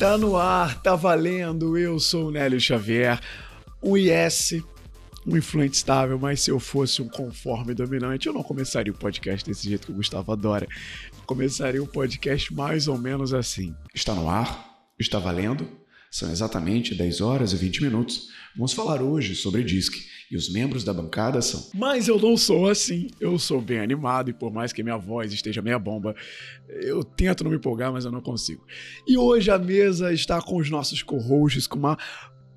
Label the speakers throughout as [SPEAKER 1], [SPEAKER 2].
[SPEAKER 1] Tá no ar, tá valendo. Eu sou o Nélio Xavier, um IS, um influente estável, mas se eu fosse um conforme dominante, eu não começaria o podcast desse jeito que o Gustavo adora. Começaria o podcast mais ou menos assim. Está no ar, está valendo, são exatamente 10 horas e 20 minutos. Vamos falar hoje sobre DISC e os membros da bancada são. Mas eu não sou assim. Eu sou bem animado e por mais que minha voz esteja meia bomba, eu tento não me empolgar, mas eu não consigo. E hoje a mesa está com os nossos co-hosts com uma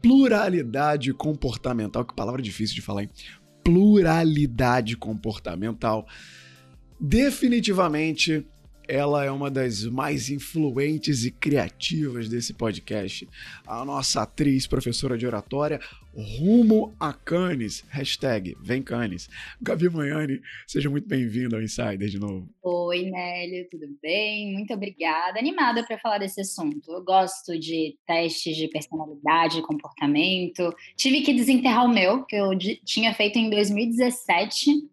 [SPEAKER 1] pluralidade comportamental. Que palavra difícil de falar, hein? Pluralidade comportamental. Definitivamente ela é uma das mais influentes e criativas desse podcast. A nossa atriz, professora de oratória, rumo a Cannes. Hashtag vem Cannes. Gabi Manhani, seja muito bem-vindo ao Insider de novo.
[SPEAKER 2] Oi, Nélio, tudo bem? Muito obrigada. Animada para falar desse assunto. Eu gosto de testes de personalidade, comportamento. Tive que desenterrar o meu, que eu tinha feito em 2017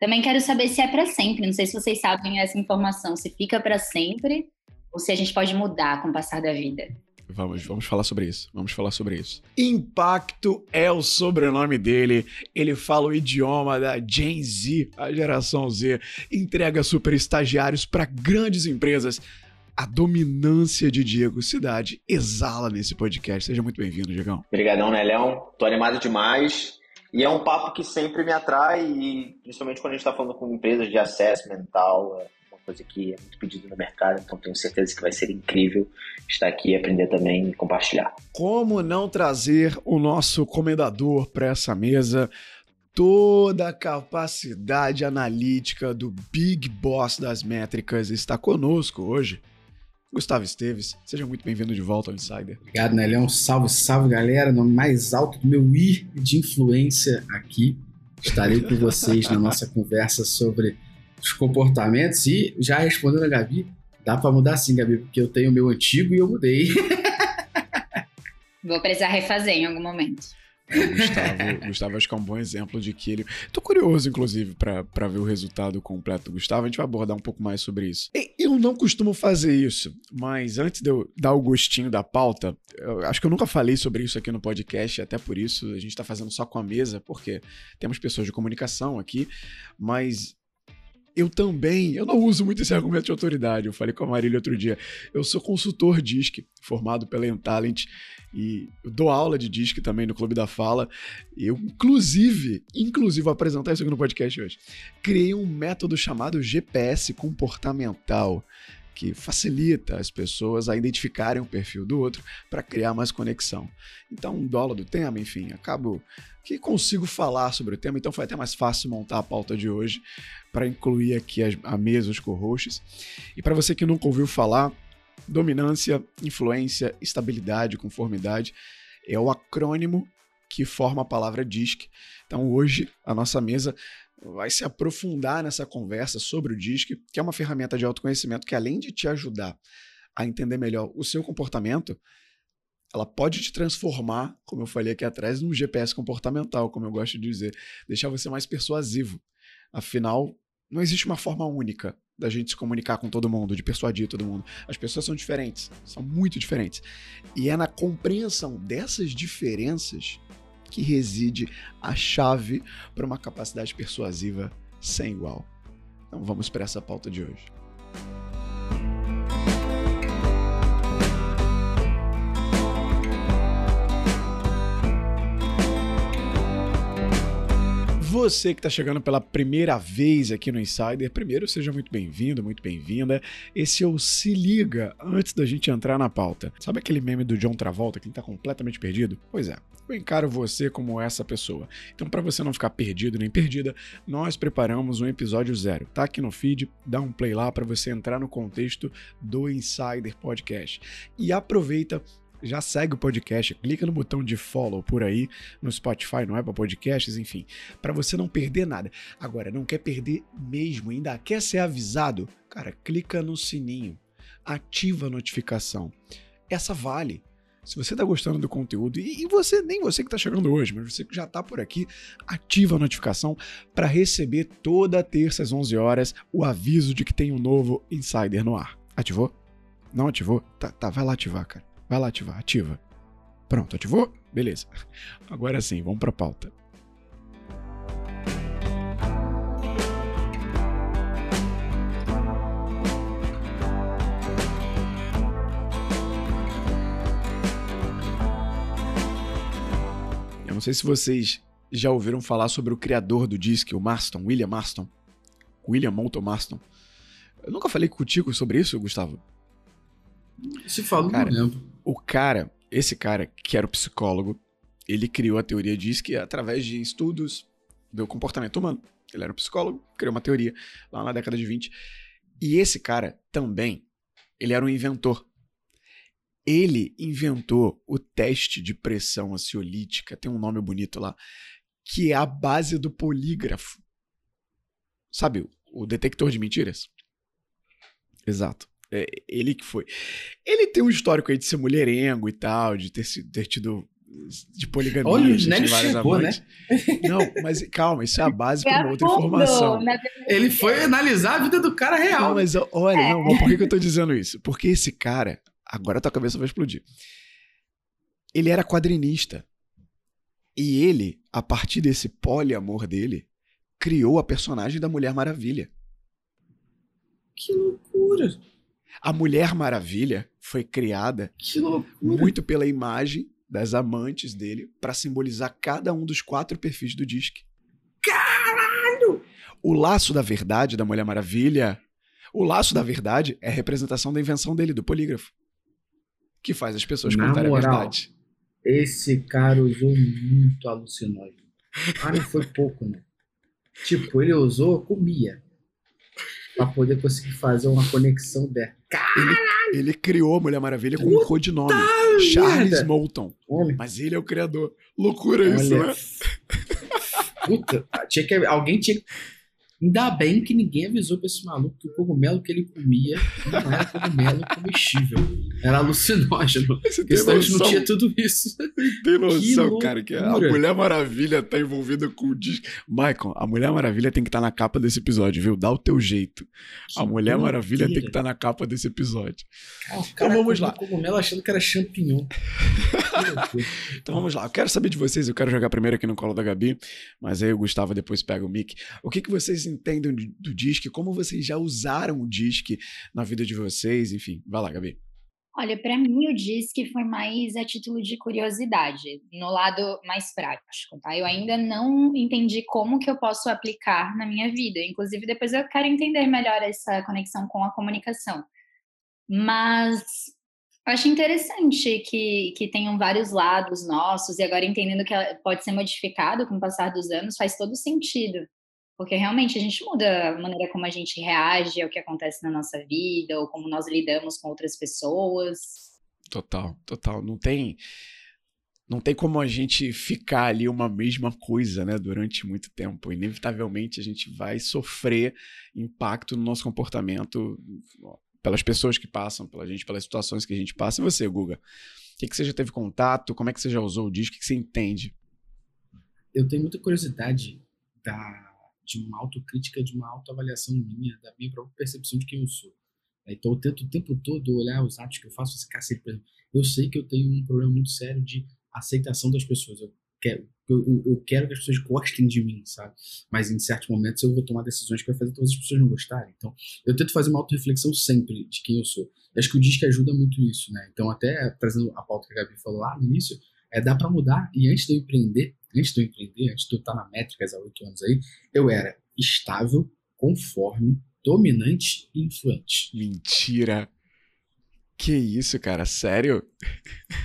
[SPEAKER 2] também quero saber se é para sempre. Não sei se vocês sabem essa informação, se fica para sempre ou se a gente pode mudar com o passar da vida.
[SPEAKER 1] Vamos, vamos falar sobre isso. Vamos falar sobre isso. Impacto é o sobrenome dele. Ele fala o idioma da Gen Z, a geração Z. Entrega super estagiários para grandes empresas. A dominância de Diego Cidade exala nesse podcast. Seja muito bem-vindo, Diegão.
[SPEAKER 3] Obrigadão, né, Leão? Tô animado demais. E é um papo que sempre me atrai, e principalmente quando a gente está falando com empresas de acesso mental, é uma coisa que é muito pedida no mercado, então tenho certeza que vai ser incrível estar aqui, aprender também e compartilhar.
[SPEAKER 1] Como não trazer o nosso comendador para essa mesa? Toda a capacidade analítica do Big Boss das métricas está conosco hoje. Gustavo Esteves, seja muito bem-vindo de volta ao Insider.
[SPEAKER 4] Obrigado, Nelhão. Salve, salve, galera. No mais alto do meu ir de influência aqui, estarei com vocês na nossa conversa sobre os comportamentos e já respondendo a Gabi, dá para mudar sim, Gabi, porque eu tenho o meu antigo e eu mudei.
[SPEAKER 2] Vou precisar refazer em algum momento.
[SPEAKER 1] É, Gustavo, Gustavo acho que é um bom exemplo de que ele. Tô curioso, inclusive, para ver o resultado completo do Gustavo. A gente vai abordar um pouco mais sobre isso. Eu não costumo fazer isso, mas antes de eu dar o gostinho da pauta, acho que eu nunca falei sobre isso aqui no podcast, até por isso a gente tá fazendo só com a mesa, porque temos pessoas de comunicação aqui, mas eu também, eu não uso muito esse argumento de autoridade. Eu falei com a Marília outro dia. Eu sou consultor DISC, formado pela Entalent, e dou aula de DISC também no Clube da Fala. Eu, inclusive, inclusive, vou apresentar isso aqui no podcast hoje. Criei um método chamado GPS comportamental que facilita as pessoas a identificarem o perfil do outro para criar mais conexão. Então, dou aula do tema, enfim, acabo que consigo falar sobre o tema, então foi até mais fácil montar a pauta de hoje para incluir aqui a, mesa, os co-hosts. E para você que nunca ouviu falar, dominância, influência, estabilidade, conformidade é o acrônimo que forma a palavra DISC. Então hoje a nossa mesa vai se aprofundar nessa conversa sobre o DISC, que é uma ferramenta de autoconhecimento que além de te ajudar a entender melhor o seu comportamento, ela pode te transformar, como eu falei aqui atrás, num GPS comportamental, como eu gosto de dizer, deixar você mais persuasivo. Afinal, não existe uma forma única da gente se comunicar com todo mundo, de persuadir todo mundo. As pessoas são diferentes, são muito diferentes. E é na compreensão dessas diferenças que reside a chave para uma capacidade persuasiva sem igual. Então vamos para essa pauta de hoje. Você que está chegando pela primeira vez aqui no Insider, primeiro seja muito bem-vindo, muito bem-vinda. Esse é o Se Liga antes da gente entrar na pauta. Sabe aquele meme do John Travolta que está completamente perdido? Pois é, eu encaro você como essa pessoa. Então, para você não ficar perdido nem perdida, nós preparamos um episódio zero. Tá aqui no feed, dá um play lá para você entrar no contexto do Insider Podcast. E aproveita já segue o podcast, clica no botão de follow por aí, no Spotify, no Apple Podcasts, enfim, para você não perder nada. Agora, não quer perder mesmo, ainda quer ser avisado? Cara, clica no sininho, ativa a notificação. Essa vale. Se você está gostando do conteúdo, e você, nem você que está chegando hoje, mas você que já está por aqui, ativa a notificação para receber toda terça às 11 horas o aviso de que tem um novo Insider no ar. Ativou? Não ativou? Tá, tá vai lá ativar, cara. Vai lá ativar, ativa. Pronto, ativou? Beleza. Agora sim, vamos pra pauta. Eu não sei se vocês já ouviram falar sobre o criador do disco, o Marston, William Marston. William Moulton Marston. Eu nunca falei contigo sobre isso, Gustavo.
[SPEAKER 4] Se falou,
[SPEAKER 1] cara,
[SPEAKER 4] não lembro.
[SPEAKER 1] O cara, esse cara, que era o psicólogo, ele criou a teoria diz que através de estudos do comportamento humano. Ele era um psicólogo, criou uma teoria lá na década de 20. E esse cara também, ele era um inventor. Ele inventou o teste de pressão ansiolítica, tem um nome bonito lá, que é a base do polígrafo. Sabe, o detector de mentiras? Exato. É, ele que foi. Ele tem um histórico aí de ser mulherengo e tal, de ter, ter tido de poligamia,
[SPEAKER 4] Olha, Nélio
[SPEAKER 1] vários
[SPEAKER 4] chegou,
[SPEAKER 1] amantes. Não, mas calma, isso é a base para uma outra informação.
[SPEAKER 4] Ele foi analisar a vida do cara real.
[SPEAKER 1] Não, mas olha, não, mas por que, que eu tô dizendo isso? Porque esse cara, agora a tua cabeça vai explodir. Ele era quadrinista. E ele, a partir desse poliamor dele, criou a personagem da Mulher Maravilha.
[SPEAKER 4] Que loucura!
[SPEAKER 1] A Mulher Maravilha foi criada muito pela imagem das amantes dele para simbolizar cada um dos quatro perfis do disque.
[SPEAKER 4] Caralho!
[SPEAKER 1] O laço da verdade da Mulher Maravilha. O laço da verdade é a representação da invenção dele, do polígrafo. Que faz as pessoas
[SPEAKER 4] Na
[SPEAKER 1] contarem
[SPEAKER 4] moral,
[SPEAKER 1] a verdade.
[SPEAKER 4] Esse cara usou muito alucinógeno. Ah, não foi pouco, né? Tipo, ele usou, comia. Pra poder conseguir fazer uma conexão dessa.
[SPEAKER 1] Ele, ele criou a Mulher Maravilha com um
[SPEAKER 4] Puta
[SPEAKER 1] codinome. Charles
[SPEAKER 4] merda!
[SPEAKER 1] Moulton.
[SPEAKER 4] Homem,
[SPEAKER 1] Mas ele é o criador. Loucura isso,
[SPEAKER 4] olha.
[SPEAKER 1] né?
[SPEAKER 4] Puta, tinha que, alguém tinha. Ainda bem que ninguém avisou pra esse maluco que o cogumelo que ele comia não era cogumelo comestível. Era alucinógeno. Porque
[SPEAKER 1] tem
[SPEAKER 4] senão a gente não tinha tudo isso.
[SPEAKER 1] tem noção
[SPEAKER 4] Que
[SPEAKER 1] cara, que a. Mulher Maravilha tá envolvida com o disco. Michael, a Mulher Maravilha tem que estar na capa desse episódio, viu? Dá o teu jeito. A
[SPEAKER 4] Que
[SPEAKER 1] Mulher Maravilha tem que estar na capa desse episódio.
[SPEAKER 4] Cara, o cara
[SPEAKER 1] vamos lá.
[SPEAKER 4] cogumelo achando que era champignon.
[SPEAKER 1] Então vamos lá. Eu quero saber de vocês. Eu quero jogar primeiro aqui no colo da Gabi, mas aí o Gustavo depois pega o mic. O que, que vocês entendem do, disque? Como vocês já usaram o disque na vida de vocês? Enfim, vai lá, Gabi.
[SPEAKER 2] Olha, para mim o disque foi mais a título de curiosidade, no lado mais prático, tá? Eu ainda não entendi como que eu posso aplicar na minha vida. Inclusive, depois eu quero entender melhor essa conexão com a comunicação. Mas acho interessante que, que tenham vários lados nossos, e agora entendendo que ela pode ser modificado com o passar dos anos, faz todo sentido. Porque realmente a gente muda a maneira como a gente reage ao que acontece na nossa vida, ou como nós lidamos com outras pessoas.
[SPEAKER 1] Total, total. Não tem. Não tem como a gente ficar ali uma mesma coisa, né, durante muito tempo. Inevitavelmente a gente vai sofrer impacto no nosso comportamento pelas pessoas que passam, pela gente, pelas situações que a gente passa. E você, Guga? O que, que você já teve contato? Como é que você já usou o disco? O que, que você entende?
[SPEAKER 4] Eu tenho muita curiosidade da, de uma autocrítica, de uma autoavaliação minha, da minha própria percepção de quem eu sou. Então eu tento o tempo todo olhar os atos que eu faço, esse cacete. Eu sei que eu tenho um problema muito sério de aceitação das pessoas. Eu quero, eu, eu- quero que as pessoas gostem de mim, sabe? Mas em certos momentos eu vou tomar decisões que vai fazer todas as pessoas não gostarem. Então eu tento fazer uma autorreflexão sempre de quem eu sou. Eu acho que o disco ajuda muito isso, né? Então até trazendo a pauta que a Gabi falou lá no início, é dá pra mudar. E antes de eu empreender, antes de eu empreender, antes de eu estar na Métricas há oito anos aí, eu era estável, conforme, dominante e influente.
[SPEAKER 1] Mentira. Que isso, cara? Sério?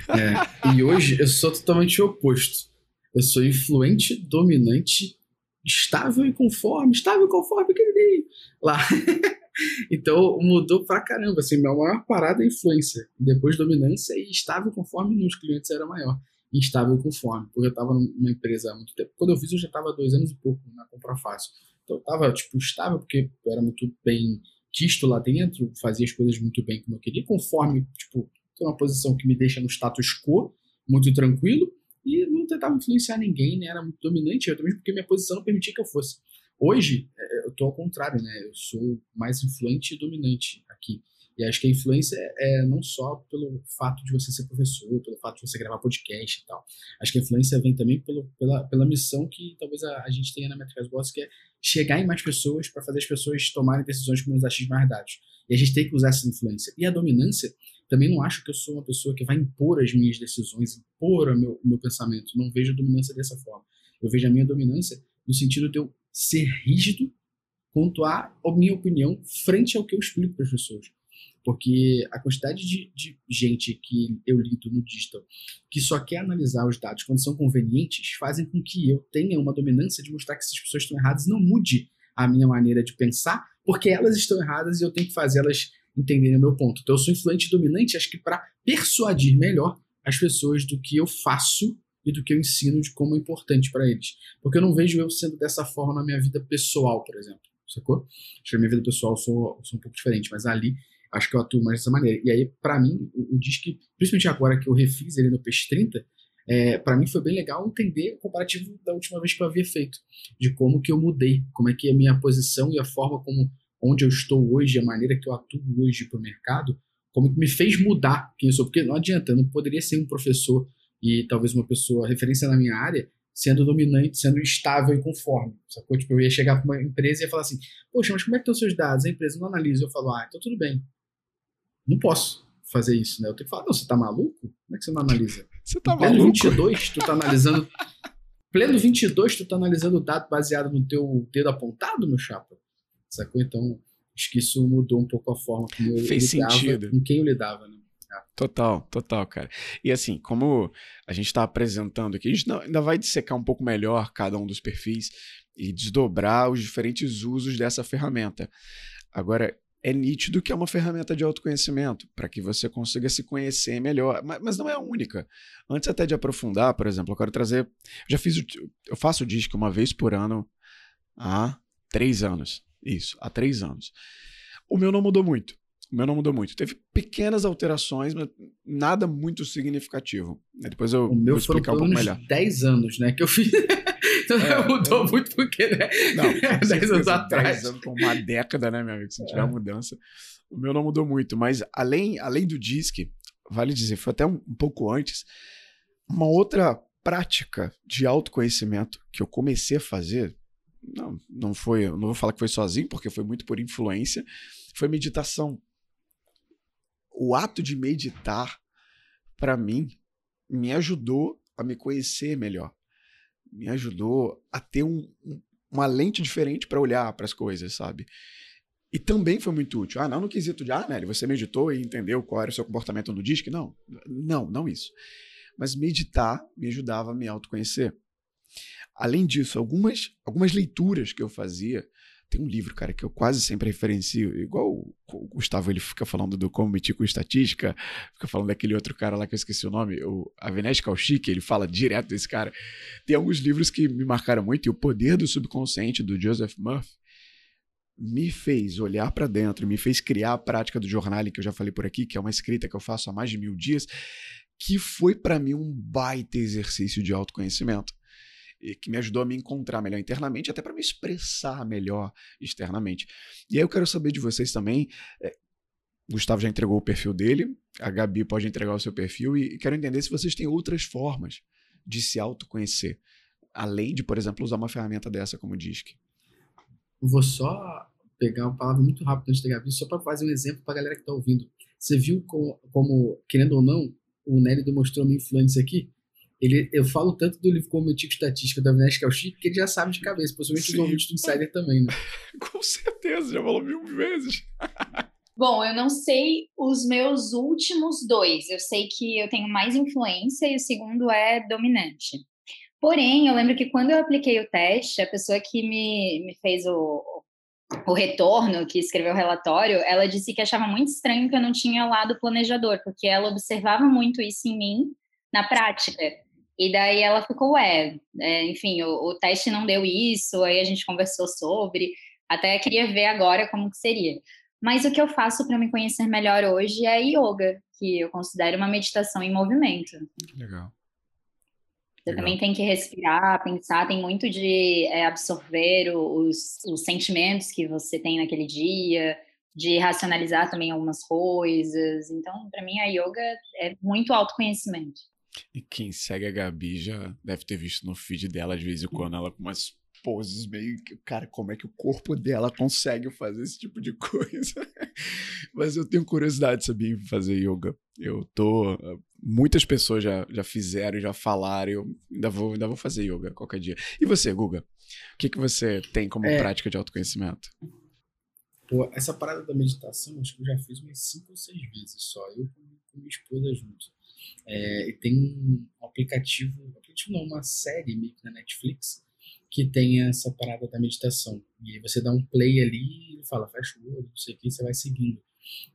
[SPEAKER 4] É, e hoje eu sou totalmente oposto. Eu sou influente, dominante, estável e conforme, estável e conforme, queridinho. Lá. então mudou pra caramba. Assim, minha maior parada é influência. Depois dominância e estável conforme nos clientes era maior. E conforme. Porque eu tava numa empresa há muito tempo. Quando eu fiz, eu já tava dois anos e pouco na Compra Fácil. Então eu tava, tipo, estável, porque eu era muito bem quisto lá dentro, fazia as coisas muito bem como eu queria, conforme, tipo, tô numa posição que me deixa no status quo, muito tranquilo, e não tentava influenciar ninguém, né? Era muito dominante, eu também porque minha posição não permitia que eu fosse. Hoje, é, eu tô ao contrário, né? Eu sou mais influente e dominante aqui. E acho que a influência é, é não só pelo fato de você ser professor, pelo fato de você gravar podcast e tal. Acho que a influência vem também pelo, pela, pela missão que talvez a, a gente tenha na Métricas Boss, que é chegar em mais pessoas para fazer as pessoas tomarem decisões com menos achismos mais dados. E a gente tem que usar essa influência. E a dominância, também não acho que eu sou uma pessoa que vai impor as minhas decisões, impor o meu, meu pensamento. Não vejo dominância dessa forma. Eu vejo a minha dominância no sentido de eu ser rígido quanto à minha opinião frente ao que eu explico para as pessoas. Porque a quantidade de, de, gente que eu lido no digital que só quer analisar os dados quando são convenientes fazem com que eu tenha uma dominância de mostrar que essas pessoas estão erradas não mude a minha maneira de pensar, porque elas estão erradas e eu tenho que fazer elas entenderem o meu ponto. Então eu sou influente e dominante, acho que para persuadir melhor as pessoas do que eu faço e do que eu ensino de como é importante para eles. Porque eu não vejo eu sendo dessa forma na minha vida pessoal, por exemplo. Sacou? Acho que na minha vida pessoal eu sou, eu sou um pouco diferente, mas ali acho que eu atuo mais dessa maneira. E aí, para mim, o, o principalmente agora que eu refiz ele no PS30, é, para mim foi bem legal entender o comparativo da última vez que eu havia feito, de como que eu mudei, como é que a minha posição e a forma como onde eu estou hoje, a maneira que eu atuo hoje para o mercado, como que me fez mudar quem eu sou, porque não adianta, eu não poderia ser um professor e talvez uma pessoa referência na minha área sendo dominante, sendo estável e conforme, sacou? Tipo, eu ia chegar para uma empresa e ia falar assim, poxa, mas como é que estão os seus dados? A empresa não analisa. Eu falo, ah, então tudo bem, não posso fazer isso, né? Eu tenho que falar, não, você tá maluco? Como é que você não analisa?
[SPEAKER 1] Você tá
[SPEAKER 4] Pleno
[SPEAKER 1] maluco?
[SPEAKER 4] 22, tu tá analisando... Pleno 22, tu tá analisando o dado baseado no teu dedo apontado, meu chapa? Sacou? Então, acho que isso mudou um pouco a forma como eu
[SPEAKER 1] Fez
[SPEAKER 4] lidava,
[SPEAKER 1] sentido.
[SPEAKER 4] com quem eu lidava, né?
[SPEAKER 1] Total, total, cara. E assim, como a gente está apresentando aqui, a gente ainda vai dissecar um pouco melhor cada um dos perfis e desdobrar os diferentes usos dessa ferramenta. Agora, é nítido que é uma ferramenta de autoconhecimento, para que você consiga se conhecer melhor, mas, mas, não é a única. Antes até de aprofundar, por exemplo, eu quero trazer. Eu já fiz. Eu faço o disco uma vez por ano há três anos. Isso, há três anos. O meu não mudou muito. O meu não mudou muito. Teve pequenas alterações, mas nada muito significativo. Depois eu
[SPEAKER 4] o meu
[SPEAKER 1] vou explicar um pouco melhor.
[SPEAKER 4] 10 anos, né? Que eu fiz. então é, mudou eu... muito porque, né?
[SPEAKER 1] Não,
[SPEAKER 4] 10 anos atrás.
[SPEAKER 1] 10 anos, uma década, né, meu amigo? Se não tiver é. mudança. O meu não mudou muito, mas além, além do disc, vale dizer, foi até um, um pouco antes, uma outra prática de autoconhecimento que eu comecei a fazer, não, não foi, não vou falar que foi sozinho, porque foi muito por influência, foi meditação o ato de meditar, para mim, me ajudou a me conhecer melhor. Me ajudou a ter um, um, uma lente diferente para olhar para as coisas, sabe? E também foi muito útil. Ah, não no quesito de, ah, Nelly, você meditou e entendeu qual era o seu comportamento no disco? Não, não, não isso. Mas meditar me ajudava a me autoconhecer. Além disso, algumas, algumas leituras que eu fazia tem um livro, cara, que eu quase sempre referencio, igual o Gustavo, ele fica falando do como metir com estatística, fica falando daquele outro cara lá que eu esqueci o nome, o Avinash Kaushik, ele fala direto desse cara. Tem alguns livros que me marcaram muito, e O Poder do Subconsciente, do Joseph Murphy, me fez olhar para dentro, me fez criar a prática do jornal que eu já falei por aqui, que é uma escrita que eu faço há mais de mil dias, que foi para mim um baita exercício de autoconhecimento que me ajudou a me encontrar melhor internamente, até para me expressar melhor externamente. E aí eu quero saber de vocês também. É, Gustavo já entregou o perfil dele, a Gabi pode entregar o seu perfil, e quero entender se vocês têm outras formas de se autoconhecer, além de, por exemplo, usar uma ferramenta dessa como o DISC.
[SPEAKER 4] Vou só pegar uma palavra muito rápida antes da Gabi, só para fazer um exemplo para a galera que está ouvindo. Você viu como, como, querendo ou não, o Nery demonstrou uma influência aqui? Ele, eu falo tanto do livro como Tico Estatística da Vinesh Kaushik que ele já sabe de cabeça, possivelmente os ouvintes do Insider também, né?
[SPEAKER 1] Com certeza, já falou mil vezes.
[SPEAKER 2] Bom, eu não sei os meus últimos dois. Eu sei que eu tenho mais influência e o segundo é dominante. Porém, eu lembro que quando eu apliquei o teste, a pessoa que me, me fez o, o retorno, que escreveu o relatório, ela disse que achava muito estranho que eu não tinha lado planejador, porque ela observava muito isso em mim na prática. E daí ela ficou, ué, é, enfim, o, o, teste não deu isso, aí a gente conversou sobre, até queria ver agora como que seria. Mas o que eu faço para me conhecer melhor hoje é yoga, que eu considero uma meditação em movimento.
[SPEAKER 1] Legal.
[SPEAKER 2] Você Legal. também tem que respirar, pensar, tem muito de é, absorver os, os sentimentos que você tem naquele dia, de racionalizar também algumas coisas. Então, para mim, a yoga é muito autoconhecimento.
[SPEAKER 1] E quem segue a Gabi já deve ter visto no feed dela de vez em quando ela com umas poses meio. Cara, como é que o corpo dela consegue fazer esse tipo de coisa? Mas eu tenho curiosidade, sabia, em fazer yoga. Eu tô. Muitas pessoas já, já fizeram, já falaram. Eu ainda vou, ainda vou fazer yoga qualquer dia. E você, Guga? O que, que você tem como é, prática de autoconhecimento?
[SPEAKER 4] Pô, essa parada da meditação, acho que eu já fiz umas cinco ou seis vezes só. Eu com minha esposa junto. É, e tem um aplicativo, aplicativo não, uma série meio que na Netflix, que tem essa parada da meditação. E aí você dá um play ali e fala, fecha o olho, não sei o que, você vai seguindo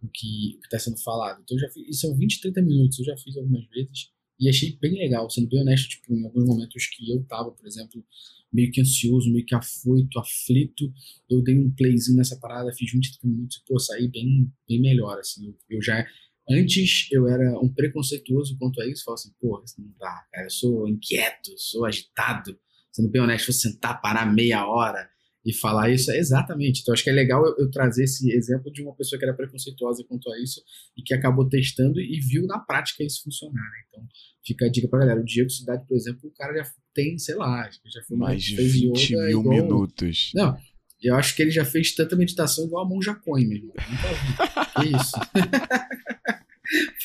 [SPEAKER 4] o que está sendo falado. Então, já fiz, e são 20, 30 minutos, eu já fiz algumas vezes e achei bem legal, sendo bem honesto, tipo, em alguns momentos que eu tava, por exemplo, meio que ansioso, meio que afoito, aflito, eu dei um playzinho nessa parada, fiz 20, 30 minutos e, pô, saí bem, bem melhor, assim, eu, eu já... Antes eu era um preconceituoso quanto a isso, falava assim, pô, isso não dá, cara, eu sou inquieto, sou agitado, sendo bem honesto, vou sentar, parar meia hora e falar isso. É exatamente. Então, acho que é legal eu, eu, trazer esse exemplo de uma pessoa que era preconceituosa quanto a isso e que acabou testando e viu na prática isso funcionar. Né? Então, fica a dica pra galera. O Diego Cidade, por exemplo, o cara já tem, sei lá, já
[SPEAKER 1] foi mais de 20 mil igual... minutos.
[SPEAKER 4] Não, eu acho que ele já fez tanta meditação igual a Monja Coin, mesmo. Nunca vi. que isso?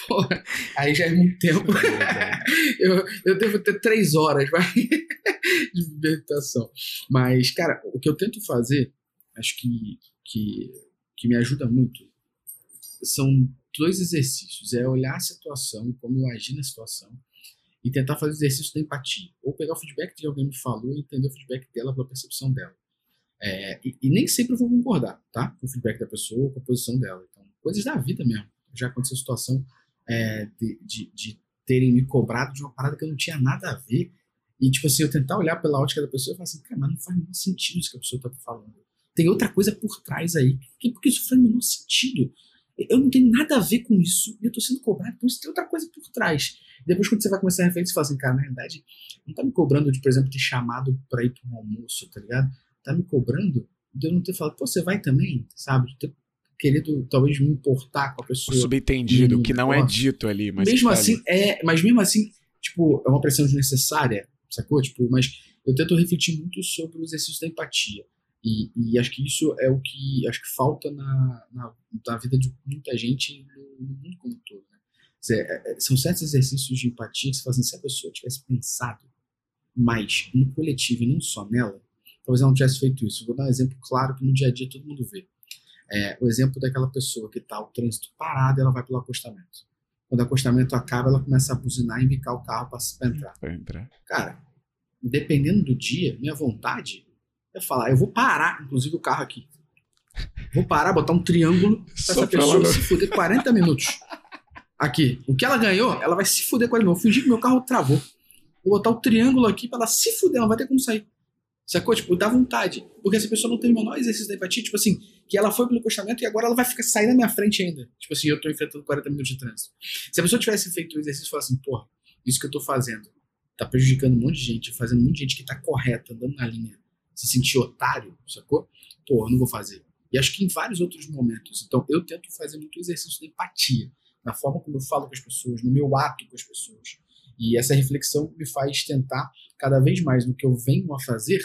[SPEAKER 4] Porra, aí já é muito tempo. eu, eu devo ter três horas vai, de meditação. Mas, cara, o que eu tento fazer, acho que, que, que me ajuda muito, são dois exercícios. É olhar a situação, como eu agi na situação, e tentar fazer o exercício da empatia. Ou pegar o feedback de alguém me falou e entender o feedback dela pela percepção dela. É, e, e, nem sempre eu vou concordar, tá? Com o feedback da pessoa, com a posição dela. Então, coisas da vida mesmo já aconteceu a situação é, de, de, de, terem me cobrado de uma parada que eu não tinha nada a ver. E, tipo assim, eu tentar olhar pela ótica da pessoa e falar assim, cara, mas não faz nenhum sentido isso que a pessoa tá falando. Tem outra coisa por trás aí. Porque isso faz o menor sentido. Eu não tenho nada a ver com isso e eu tô sendo cobrado, então isso tem outra coisa por trás. Depois, quando você vai começar a refletir, você fala assim, cara, na realidade, não tá me cobrando de, por exemplo, ter chamado pra ir pra um almoço, tá ligado? Tá me cobrando de eu não ter falado, pô, você vai também, sabe? De ter querido talvez me importar com a pessoa.
[SPEAKER 1] Subentendido, que não é dito ali, mas.
[SPEAKER 4] Mesmo assim, é. Mas mesmo assim, tipo, é uma pressão desnecessária, sacou? Tipo, mas eu tento refletir muito sobre o exercício da empatia. E, e acho que isso é o que acho que falta na, na, na vida de muita gente no, no mundo como um todo. Né? É, é, são certos exercícios de empatia que se fazem se a pessoa tivesse pensado mais no coletivo e não só nela, talvez ela não tivesse feito isso. Vou dar um exemplo claro que no dia a dia todo mundo vê. É, o exemplo daquela pessoa que está o trânsito parado, ela vai pelo acostamento. Quando o acostamento acaba, ela começa a buzinar e indicar o carro para entrar.
[SPEAKER 1] entrar.
[SPEAKER 4] Cara, dependendo do dia, minha vontade é falar, eu vou parar, inclusive o carro aqui. Vou parar, botar um triângulo pra essa pessoa se fuder 40 minutos. Aqui. O que ela ganhou, ela vai se fuder com ele. Eu fingir que meu carro travou. Vou botar o triângulo aqui pra ela se fuder, ela vai ter como sair. Sacou? Tipo, dá vontade. Porque essa pessoa não tem o menor exercício da empatia, tipo assim, que ela foi pelo encostamento e agora ela vai ficar sair na minha frente ainda. Tipo assim, eu tô enfrentando 40 minutos de trânsito. Se a pessoa tivesse feito o exercício e falasse assim, porra, isso que eu tô fazendo tá prejudicando um monte de gente, fazendo um monte de gente que tá correta, andando na linha, se sentir otário, sacou? Porra, não vou fazer. E acho que em vários outros momentos. Então, eu tento fazer muito exercício da empatia, na forma como eu falo com as pessoas, no meu ato com as pessoas. E essa reflexão me faz tentar, cada vez mais no que eu venho a fazer,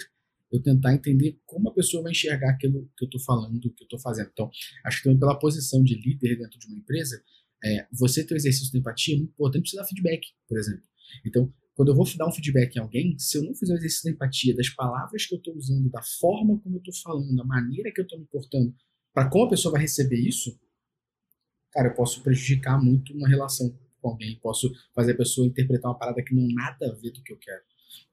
[SPEAKER 4] eu tentar entender como a pessoa vai enxergar aquilo que eu estou falando, que eu estou fazendo. Então, acho que também pela posição de líder dentro de uma empresa, é, você ter o exercício de empatia é muito importante para dar feedback, por exemplo. Então, quando eu vou dar um feedback em alguém, se eu não fizer o exercício da empatia, das palavras que eu estou usando, da forma como eu estou falando, da maneira que eu estou me portando, para como a pessoa vai receber isso, cara, eu posso prejudicar muito uma relação com alguém, posso fazer a pessoa interpretar uma parada que não nada a ver do que eu quero,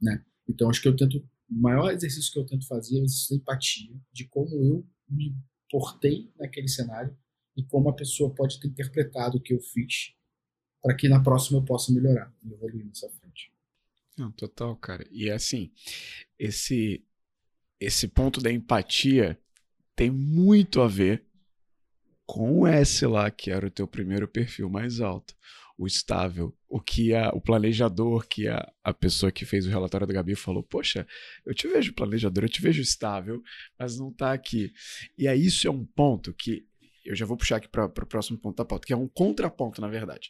[SPEAKER 4] né? Então, acho que eu tento, o maior exercício que eu tento fazer é o exercício da empatia, de como eu me portei naquele cenário e como a pessoa pode ter interpretado o que eu fiz para que na próxima eu possa melhorar e evoluir nessa frente.
[SPEAKER 1] Não, total, cara. E assim, esse esse ponto da empatia tem muito a ver com S lá, que era o teu primeiro perfil mais alto o estável. O que a, o planejador, que a, a pessoa que fez o relatório da Gabi falou: Poxa, eu te vejo planejador, eu te vejo estável, mas não está aqui. E aí isso é um ponto que eu já vou puxar aqui para o próximo ponto da pauta, que é um contraponto, na verdade.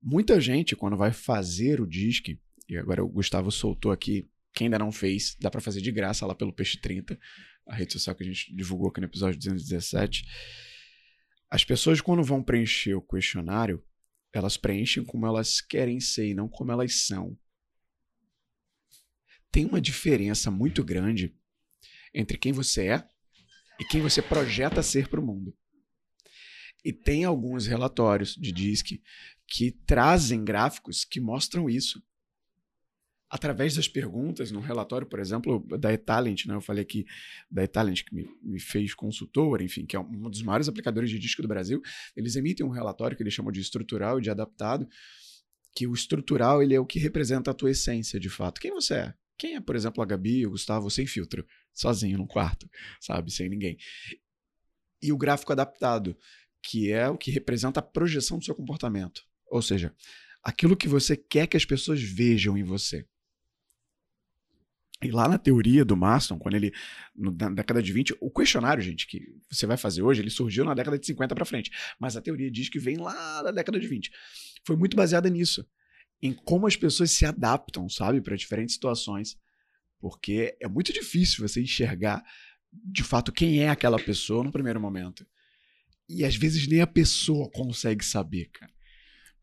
[SPEAKER 1] Muita gente, quando vai fazer o DISC, e agora o Gustavo soltou aqui, quem ainda não fez, dá para fazer de graça lá pelo Peixe 30, a rede social que a gente divulgou aqui no episódio 217. As pessoas, quando vão preencher o questionário, elas preenchem como elas querem ser e não como elas são. Tem uma diferença muito grande entre quem você é e quem você projeta ser para o mundo. E tem alguns relatórios de DISC que trazem gráficos que mostram isso. Através das perguntas, no relatório, por exemplo, da eTalent, né? eu falei aqui da eTalent, que me, me fez consultor, enfim, que é um dos maiores aplicadores de disco do Brasil, eles emitem um relatório que eles chamam de estrutural e de adaptado, que o estrutural ele é o que representa a tua essência, de fato. Quem você é? Quem é, por exemplo, a Gabi, o Gustavo, sem filtro, sozinho no quarto, sabe, sem ninguém. E o gráfico adaptado, que é o que representa a projeção do seu comportamento. Ou seja, aquilo que você quer que as pessoas vejam em você. E lá na teoria do Maston, quando ele, na década de 20, o questionário, gente, que você vai fazer hoje, ele surgiu na década de 50 para frente. Mas a teoria diz que vem lá da década de 20. Foi muito baseada nisso. Em como as pessoas se adaptam, sabe, para diferentes situações. Porque é muito difícil você enxergar de fato quem é aquela pessoa no primeiro momento. E às vezes nem a pessoa consegue saber, cara.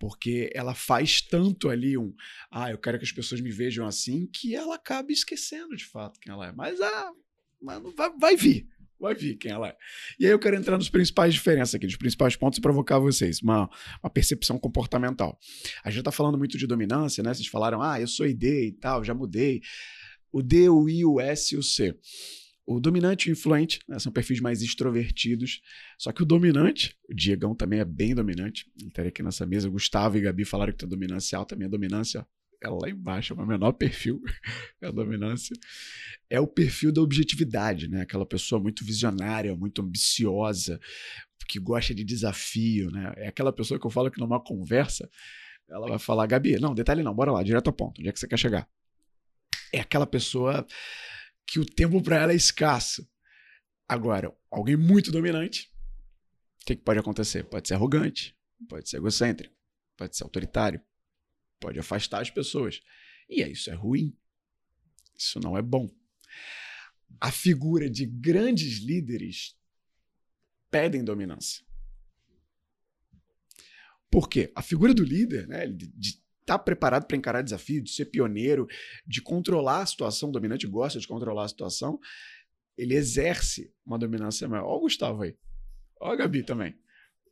[SPEAKER 1] Porque ela faz tanto ali um, ah, eu quero que as pessoas me vejam assim, que ela acaba esquecendo de fato quem ela é. Mas, ah, mano, vai, vai vir. Vai vir quem ela é. E aí eu quero entrar nos principais diferenças aqui, nos principais pontos e provocar vocês. Uma, uma percepção comportamental. A gente tá falando muito de dominância, né? Vocês falaram, ah, eu sou ID e tal, já mudei. O D, o I, o S e o C. O dominante e o influente né, são perfis mais extrovertidos. Só que o dominante, o Diegão também é bem dominante. Estaria aqui nessa mesa. Gustavo e Gabi falaram que tem dominância alta. Minha dominância é lá embaixo, é o meu menor perfil. é a dominância. É o perfil da objetividade, né? Aquela pessoa muito visionária, muito ambiciosa, que gosta de desafio, né? É aquela pessoa que eu falo que numa conversa, ela vai falar, Gabi, não, detalhe não, bora lá, direto ao ponto. Onde é que você quer chegar? É aquela pessoa que o tempo para ela é escasso. Agora, alguém muito dominante, o que, que pode acontecer? Pode ser arrogante, pode ser egocêntrico, pode ser autoritário, pode afastar as pessoas. E é, isso é ruim. Isso não é bom. A figura de grandes líderes pedem dominância. Por quê? A figura do líder, né, de tá preparado para encarar desafio, de ser pioneiro, de controlar a situação, o dominante gosta de controlar a situação, ele exerce uma dominância maior. Olha o Gustavo aí. Olha a Gabi também.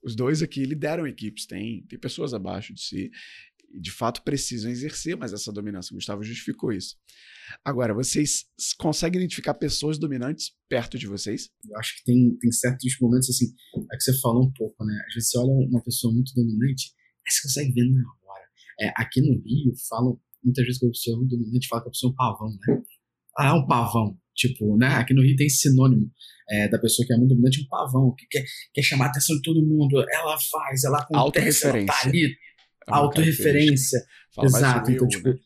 [SPEAKER 1] Os dois aqui lideram equipes, tem, tem pessoas abaixo de si e de fato precisam exercer mais essa dominância. O Gustavo justificou isso. Agora, vocês conseguem identificar pessoas dominantes perto de vocês?
[SPEAKER 4] Eu acho que tem, tem certos momentos assim, é que você falou um pouco, né? Às vezes você olha uma pessoa muito dominante, aí você consegue ver na é, aqui no Rio, falam, muitas vezes que é muito dominante fala que a pessoa é um pavão, né? Ah, é um pavão. Tipo, né? Aqui no Rio tem sinônimo é, da pessoa que é muito dominante, um pavão, que quer, quer chamar a atenção de todo mundo. Ela faz, ela acontece, ela tá ali. É autorreferência. Exato. Então, eu, tipo, né?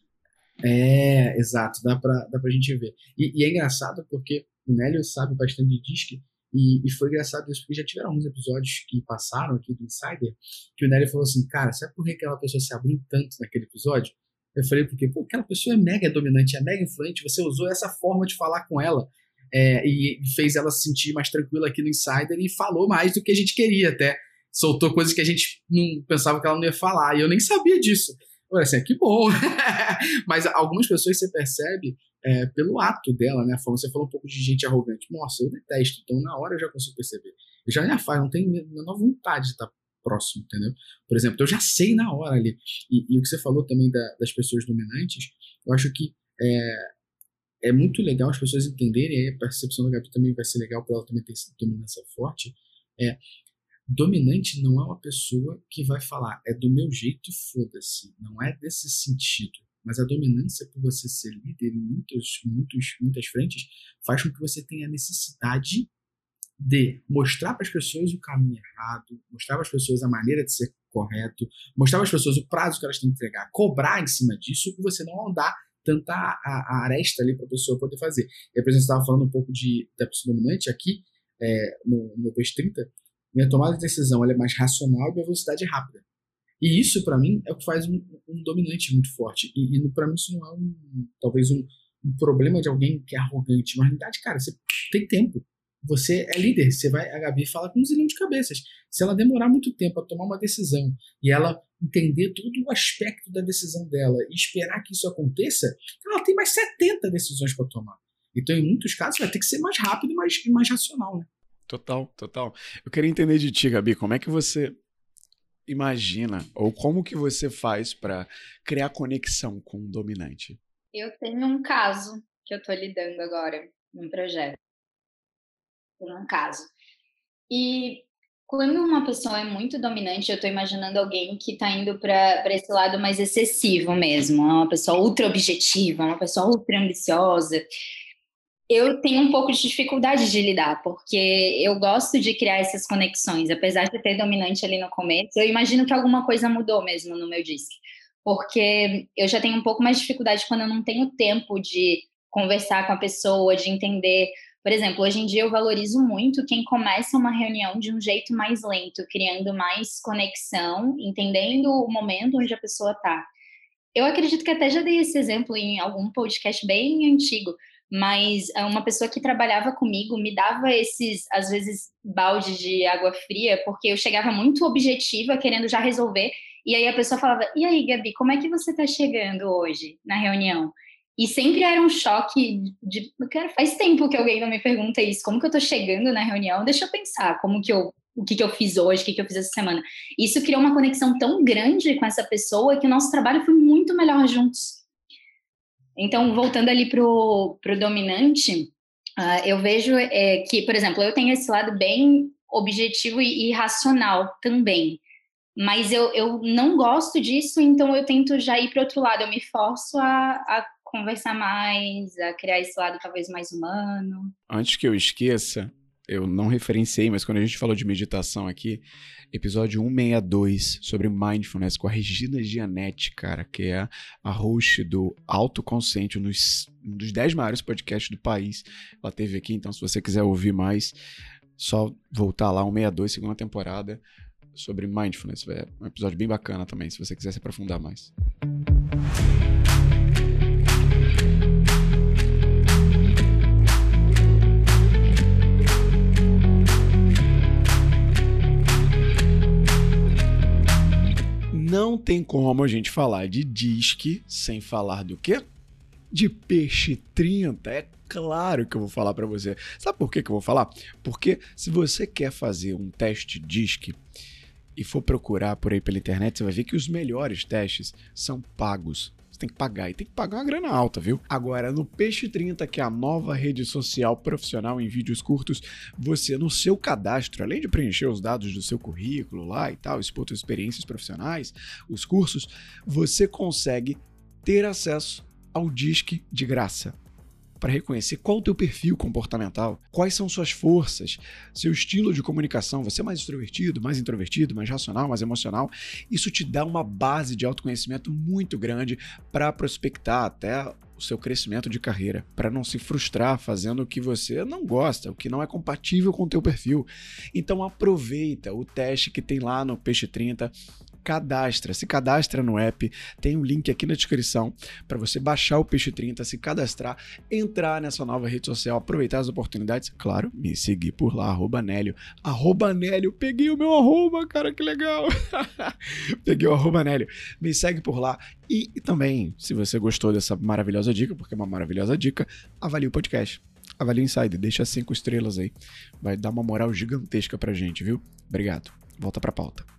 [SPEAKER 4] é, exato, dá pra, dá pra gente ver. E, e é engraçado porque o Nélio sabe bastante de disco e, e, foi engraçado isso, porque já tiveram alguns episódios que passaram aqui do Insider, que o Nery falou assim, cara, sabe por que aquela pessoa se abriu tanto naquele episódio? Eu falei, porque aquela pessoa é mega dominante, é mega influente, você usou essa forma de falar com ela é, e fez ela se sentir mais tranquila aqui no Insider e falou mais do que a gente queria até. Soltou coisas que a gente não pensava que ela não ia falar, e eu nem sabia disso. Eu assim, que bom. Mas algumas pessoas você percebe é, pelo ato dela, né? Você falou um pouco de gente arrogante. Nossa, eu detesto. Então, na hora eu já consigo perceber. Eu já me faz, não tenho a menor vontade de estar próximo, entendeu? Por exemplo, eu já sei na hora ali. E, e o que você falou também da, das pessoas dominantes, eu acho que é, é muito legal as pessoas entenderem, e a percepção da Gabi também vai ser legal para ela também ter dominância forte. É, dominante não é uma pessoa que vai falar, é do meu jeito e foda-se. Não é desse sentido. Mas a dominância por você ser líder em muitos, muitos, muitas frentes faz com que você tenha a necessidade de mostrar para as pessoas o caminho errado, mostrar para as pessoas a maneira de ser correto, mostrar para as pessoas o prazo que elas têm que entregar, cobrar em cima disso e você não andar tanta a, a aresta ali para a pessoa poder fazer. E, exemplo, você estava falando um pouco de, da pessoa dominante aqui, é, no, no 30, minha tomada de decisão é mais racional e minha velocidade é rápida. E isso, para mim, é o que faz um, um dominante muito forte. E, e para mim, isso não é um, talvez um, um, problema de alguém que é arrogante. Na realidade, cara, você tem tempo. Você é líder. Você vai, a Gabi fala com um zilhão de cabeças. Se ela demorar muito tempo a tomar uma decisão e ela entender todo o aspecto da decisão dela e esperar que isso aconteça, ela tem mais 70 decisões para tomar. Então, em muitos casos, vai ter que ser mais rápido e mais, mais racional, né?
[SPEAKER 1] Total, total. Eu queria entender de ti, Gabi, como é que você imagina ou como que você faz para criar conexão com o dominante?
[SPEAKER 2] Eu tenho um caso que eu estou lidando agora num projeto. Um caso. E quando uma pessoa é muito dominante, eu estou imaginando alguém que está indo para esse lado mais excessivo mesmo. É uma pessoa ultra objetiva, uma pessoa ultra ambiciosa eu tenho um pouco de dificuldade de lidar, porque eu gosto de criar essas conexões, apesar de ter dominante ali no começo, eu imagino que alguma coisa mudou mesmo no meu disco, porque eu já tenho um pouco mais de dificuldade quando eu não tenho tempo de conversar com a pessoa, de entender. Por exemplo, hoje em dia eu valorizo muito quem começa uma reunião de um jeito mais lento, criando mais conexão, entendendo o momento onde a pessoa está. Eu acredito que até já dei esse exemplo em algum podcast bem antigo, mas eh, uma pessoa que trabalhava comigo me dava esses, às vezes, balde de água fria, porque eu chegava muito objetiva, querendo já resolver, e aí a pessoa falava: E aí, Gabi, como é que você está chegando hoje na reunião? E sempre era um choque de. Cara, faz tempo que alguém não me pergunta isso, como que eu estou chegando na reunião? Deixa eu pensar, como que eu. O que, que eu fiz hoje, o que, que eu fiz essa semana. Isso criou uma conexão tão grande com essa pessoa que o nosso trabalho foi muito melhor juntos. Então, voltando ali para o dominante, uh, eu vejo é, que, por exemplo, eu tenho esse lado bem objetivo e, e racional também. Mas eu, eu não gosto disso, então eu tento já ir para outro lado. Eu me forço a, a conversar mais, a criar esse lado talvez mais humano.
[SPEAKER 1] Antes que eu esqueça, eu não referenciei, mas quando a gente falou de meditação aqui, episódio 162 sobre mindfulness com a Regina Gianetti, cara, que é a host do Autoconsciente, dos, um dos 10 maiores podcasts do país. Ela teve aqui, então se você quiser ouvir mais, só voltar lá, 162, segunda temporada, sobre mindfulness. É um episódio bem bacana também, se você quiser se aprofundar mais. Não tem como a gente falar de disque sem falar do quê? De peixe 30. É claro que eu vou falar para você. Sabe por que, que eu vou falar? Porque se você quer fazer um teste disque e for procurar por aí pela internet, você vai ver que os melhores testes são pagos. Você tem que pagar e tem que pagar uma grana alta, viu? Agora, no Peixe 30, que é a nova rede social profissional em vídeos curtos, você no seu cadastro, além de preencher os dados do seu currículo lá e tal, expor suas experiências profissionais, os cursos, você consegue ter acesso ao Disque de graça para reconhecer qual o teu perfil comportamental, quais são suas forças, seu estilo de comunicação, você é mais extrovertido, mais introvertido, mais racional, mais emocional. Isso te dá uma base de autoconhecimento muito grande para prospectar até o seu crescimento de carreira, para não se frustrar fazendo o que você não gosta, o que não é compatível com o teu perfil. Então aproveita o teste que tem lá no Peixe 30 cadastra, se cadastra no app, tem um link aqui na descrição para você baixar o Peixe 30, se cadastrar, entrar nessa nova rede social, aproveitar as oportunidades, claro, me seguir por lá, arroba Nélio, arroba Nélio, peguei o meu arroba, cara, que legal, peguei o arroba Nélio, me segue por lá e, e também, se você gostou dessa maravilhosa dica, porque é uma maravilhosa dica, avalie o podcast. Avalie o Insider, deixa cinco estrelas aí. Vai dar uma moral gigantesca pra gente, viu? Obrigado. Volta pra pauta.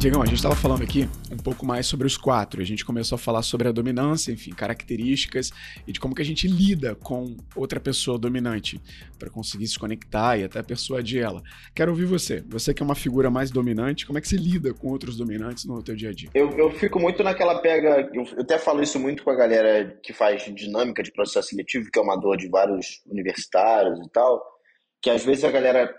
[SPEAKER 1] Diegão, a gente estava falando aqui um pouco mais sobre os quatro. A gente começou a falar sobre a dominância, enfim, características e de como que a gente lida com outra pessoa dominante para conseguir se conectar e até persuadir ela. Quero ouvir você. Você que é uma figura mais dominante, como é que você lida com outros dominantes no teu dia a dia?
[SPEAKER 3] Eu, eu fico muito naquela pega. Eu, eu até falo isso muito com a galera que faz dinâmica de processo seletivo, que é uma dor de vários universitários e tal. Que às vezes a galera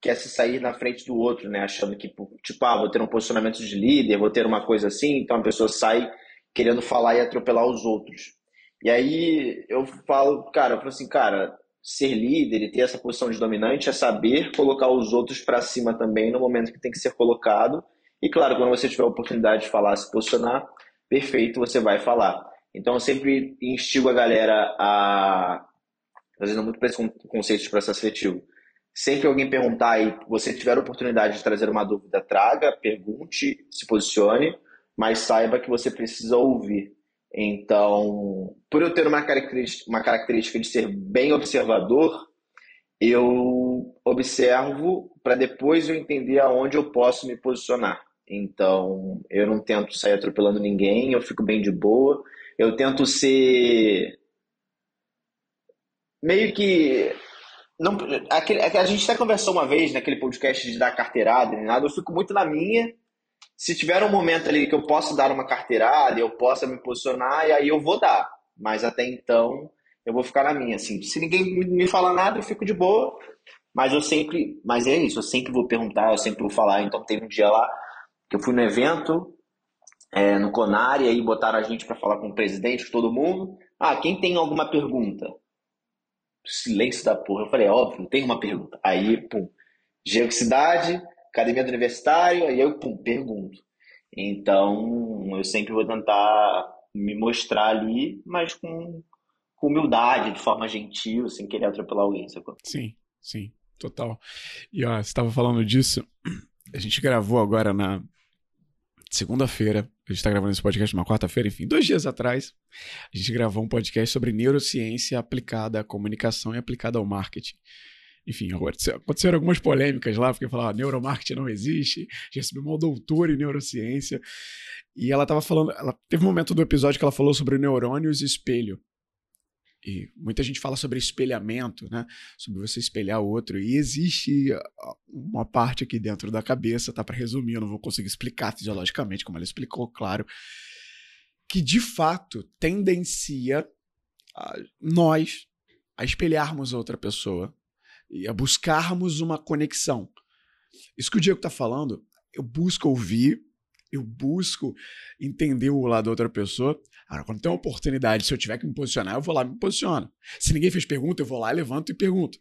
[SPEAKER 3] quer se sair na frente do outro, né? Achando que, tipo, ah, vou ter um posicionamento de líder, vou ter uma coisa assim, então a pessoa sai querendo falar e atropelar os outros. E aí eu falo, cara, eu falo assim, cara, ser líder e ter essa posição de dominante é saber colocar os outros para cima também no momento que tem que ser colocado. E claro, quando você tiver a oportunidade de falar, se posicionar, perfeito, você vai falar. Então eu sempre instigo a galera a, fazendo muito para esse conceito de processo seletivo. Sempre alguém perguntar e você tiver a oportunidade de trazer uma dúvida, traga, pergunte, se posicione, mas saiba que você precisa ouvir. Então, por eu ter uma característica, uma característica de ser bem observador, eu observo para depois eu entender aonde eu posso me posicionar. Então, eu não tento sair atropelando ninguém, eu fico bem de boa. Eu tento ser meio que não, aquele, a gente até conversou uma vez naquele podcast de dar carteirada, nada. Eu fico muito na minha. Se tiver um momento ali que eu possa dar uma carteirada, eu possa me posicionar, e aí eu vou dar. Mas até então, eu vou ficar na minha. Assim, se ninguém me falar nada, eu fico de boa. Mas eu sempre, mas é isso, eu sempre vou perguntar, eu sempre vou falar. Então teve um dia lá que eu fui no evento, é, no Conar, e aí botaram a gente para falar com o presidente, com todo mundo. Ah, quem tem alguma pergunta? Silêncio da porra. Eu falei, é óbvio, tem uma pergunta. Aí, pum, Geoxicidade, Academia do Universitário, aí eu, pum, pergunto. Então, eu sempre vou tentar me mostrar ali, mas com, com humildade, de forma gentil, sem querer atropelar alguém, sacou?
[SPEAKER 1] Sim, sim, total. E ó, você estava falando disso, a gente gravou agora na segunda-feira, a gente está gravando esse podcast numa quarta-feira, enfim, dois dias atrás, a gente gravou um podcast sobre neurociência aplicada à comunicação e aplicada ao marketing. Enfim, aconteceram algumas polêmicas lá, porque falaram, ah, neuromarketing não existe, já uma doutora em neurociência, e ela estava falando, ela teve um momento do episódio que ela falou sobre neurônios e espelho. E muita gente fala sobre espelhamento, né? Sobre você espelhar o outro. E existe uma parte aqui dentro da cabeça, tá? Para resumir, eu não vou conseguir explicar fisiologicamente, como ela explicou, claro, que de fato tendencia a nós a espelharmos outra pessoa e a buscarmos uma conexão. Isso que o Diego tá falando, eu busco ouvir, eu busco entender o lado da outra pessoa. Agora, quando tem uma oportunidade, se eu tiver que me posicionar, eu vou lá e me posiciono. Se ninguém fez pergunta, eu vou lá, levanto e pergunto.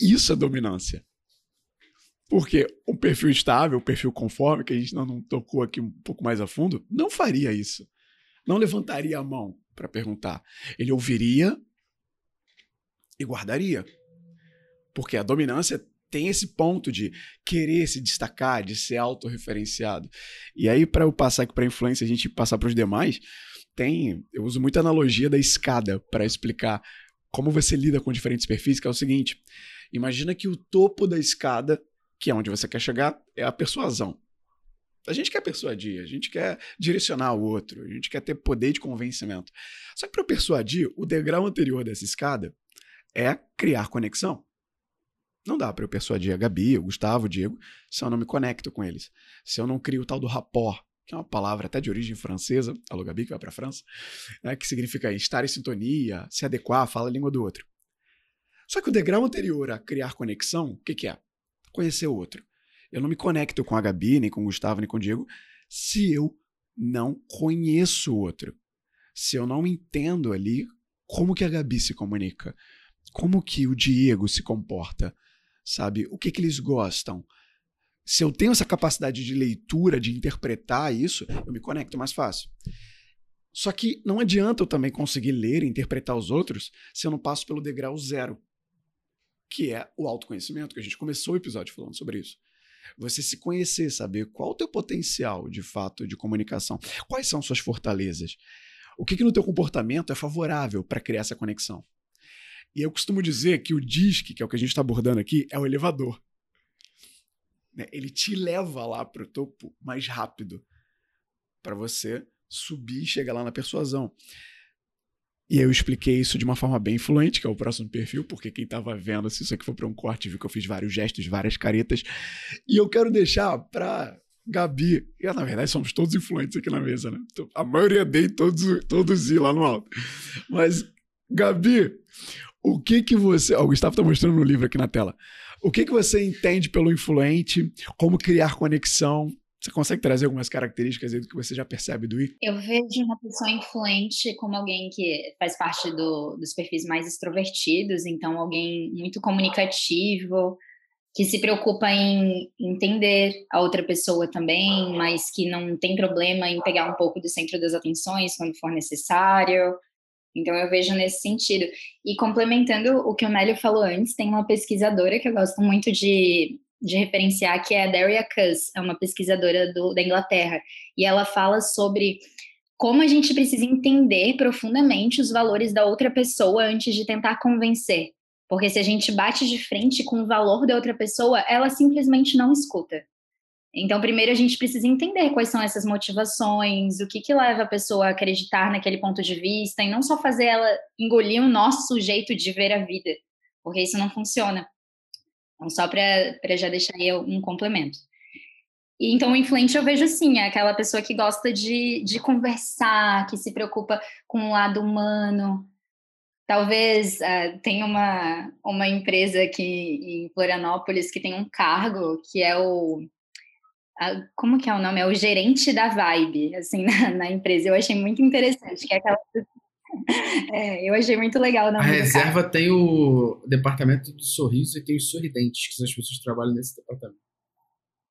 [SPEAKER 1] Isso é dominância. Porque o perfil estável, o perfil conforme, que a gente não, não tocou aqui um pouco mais a fundo, não faria isso. Não levantaria a mão para perguntar. Ele ouviria e guardaria. Porque a dominância tem esse ponto de querer se destacar, de ser autorreferenciado. E aí, para eu passar aqui para a influência, a gente passar para os demais, tem. Eu uso muita analogia da escada para explicar como você lida com diferentes perfis, que é o seguinte: imagina que o topo da escada, que é onde você quer chegar, é a persuasão. A gente quer persuadir, a gente quer direcionar o outro, a gente quer ter poder de convencimento. Só que para persuadir, o degrau anterior dessa escada é criar conexão. Não dá para eu persuadir a Gabi, o Gustavo, o Diego, se eu não me conecto com eles. Se eu não crio o tal do rapport, que é uma palavra até de origem francesa, alô Gabi, que vai para a França, né, que significa estar em sintonia, se adequar, falar a língua do outro. Só que o degrau anterior a criar conexão, o que, que é? Conhecer o outro. Eu não me conecto com a Gabi, nem com o Gustavo, nem com o Diego, se eu não conheço o outro. Se eu não entendo ali como que a Gabi se comunica, como que o Diego se comporta, sabe? O que, que eles gostam. Se eu tenho essa capacidade de leitura, de interpretar isso, eu me conecto mais fácil. Só que não adianta eu também conseguir ler e interpretar os outros se eu não passo pelo degrau zero, que é o autoconhecimento, que a gente começou o episódio falando sobre isso. Você se conhecer, saber qual o teu potencial de fato de comunicação, quais são suas fortalezas, o que, que no teu comportamento é favorável para criar essa conexão. E eu costumo dizer que o DISC, que é o que a gente está abordando aqui, é o elevador. Né? Ele te leva lá para o topo mais rápido para você subir e chegar lá na persuasão. E eu expliquei isso de uma forma bem influente, que é o próximo perfil, porque quem estava vendo, se isso aqui for para um corte, viu que eu fiz vários gestos, várias caretas. E eu quero deixar para Gabi, e na verdade somos todos influentes aqui na mesa, né? A maioria dei todos, todos ir lá no alto. Mas, Gabi, o que que você. o Gustavo está mostrando no livro aqui na tela. O que que você entende pelo influente? Como criar conexão? Você consegue trazer algumas características aí do que você já percebe do I?
[SPEAKER 2] Eu vejo uma pessoa influente como alguém que faz parte do, dos perfis mais extrovertidos, então alguém muito comunicativo, que se preocupa em entender a outra pessoa também, mas que não tem problema em pegar um pouco do centro das atenções quando for necessário. Então eu vejo nesse sentido. E complementando o que o Nélio falou antes, tem uma pesquisadora que eu gosto muito de de referenciar, que é a Daria Kuss, é uma pesquisadora do, da Inglaterra, e ela fala sobre como a gente precisa entender profundamente os valores da outra pessoa antes de tentar convencer. Porque se a gente bate de frente com o valor da outra pessoa, ela simplesmente não escuta. Então, primeiro a gente precisa entender quais são essas motivações, o que, que leva a pessoa a acreditar naquele ponto de vista, e não só fazer ela engolir o nosso jeito de ver a vida, porque isso não funciona. Então, só para já deixar aí um complemento. E, então, o influente eu vejo assim, é aquela pessoa que gosta de, de conversar, que se preocupa com o lado humano. Talvez uh, tenha uma, uma empresa aqui em Florianópolis que tem um cargo que é o como que é o nome? É o gerente da vibe, assim, na, na, empresa. Eu achei muito interessante, que é aquela é, eu achei muito legal.
[SPEAKER 4] A reserva tem o departamento do sorriso e tem os sorridentes, que são as pessoas que trabalham nesse departamento.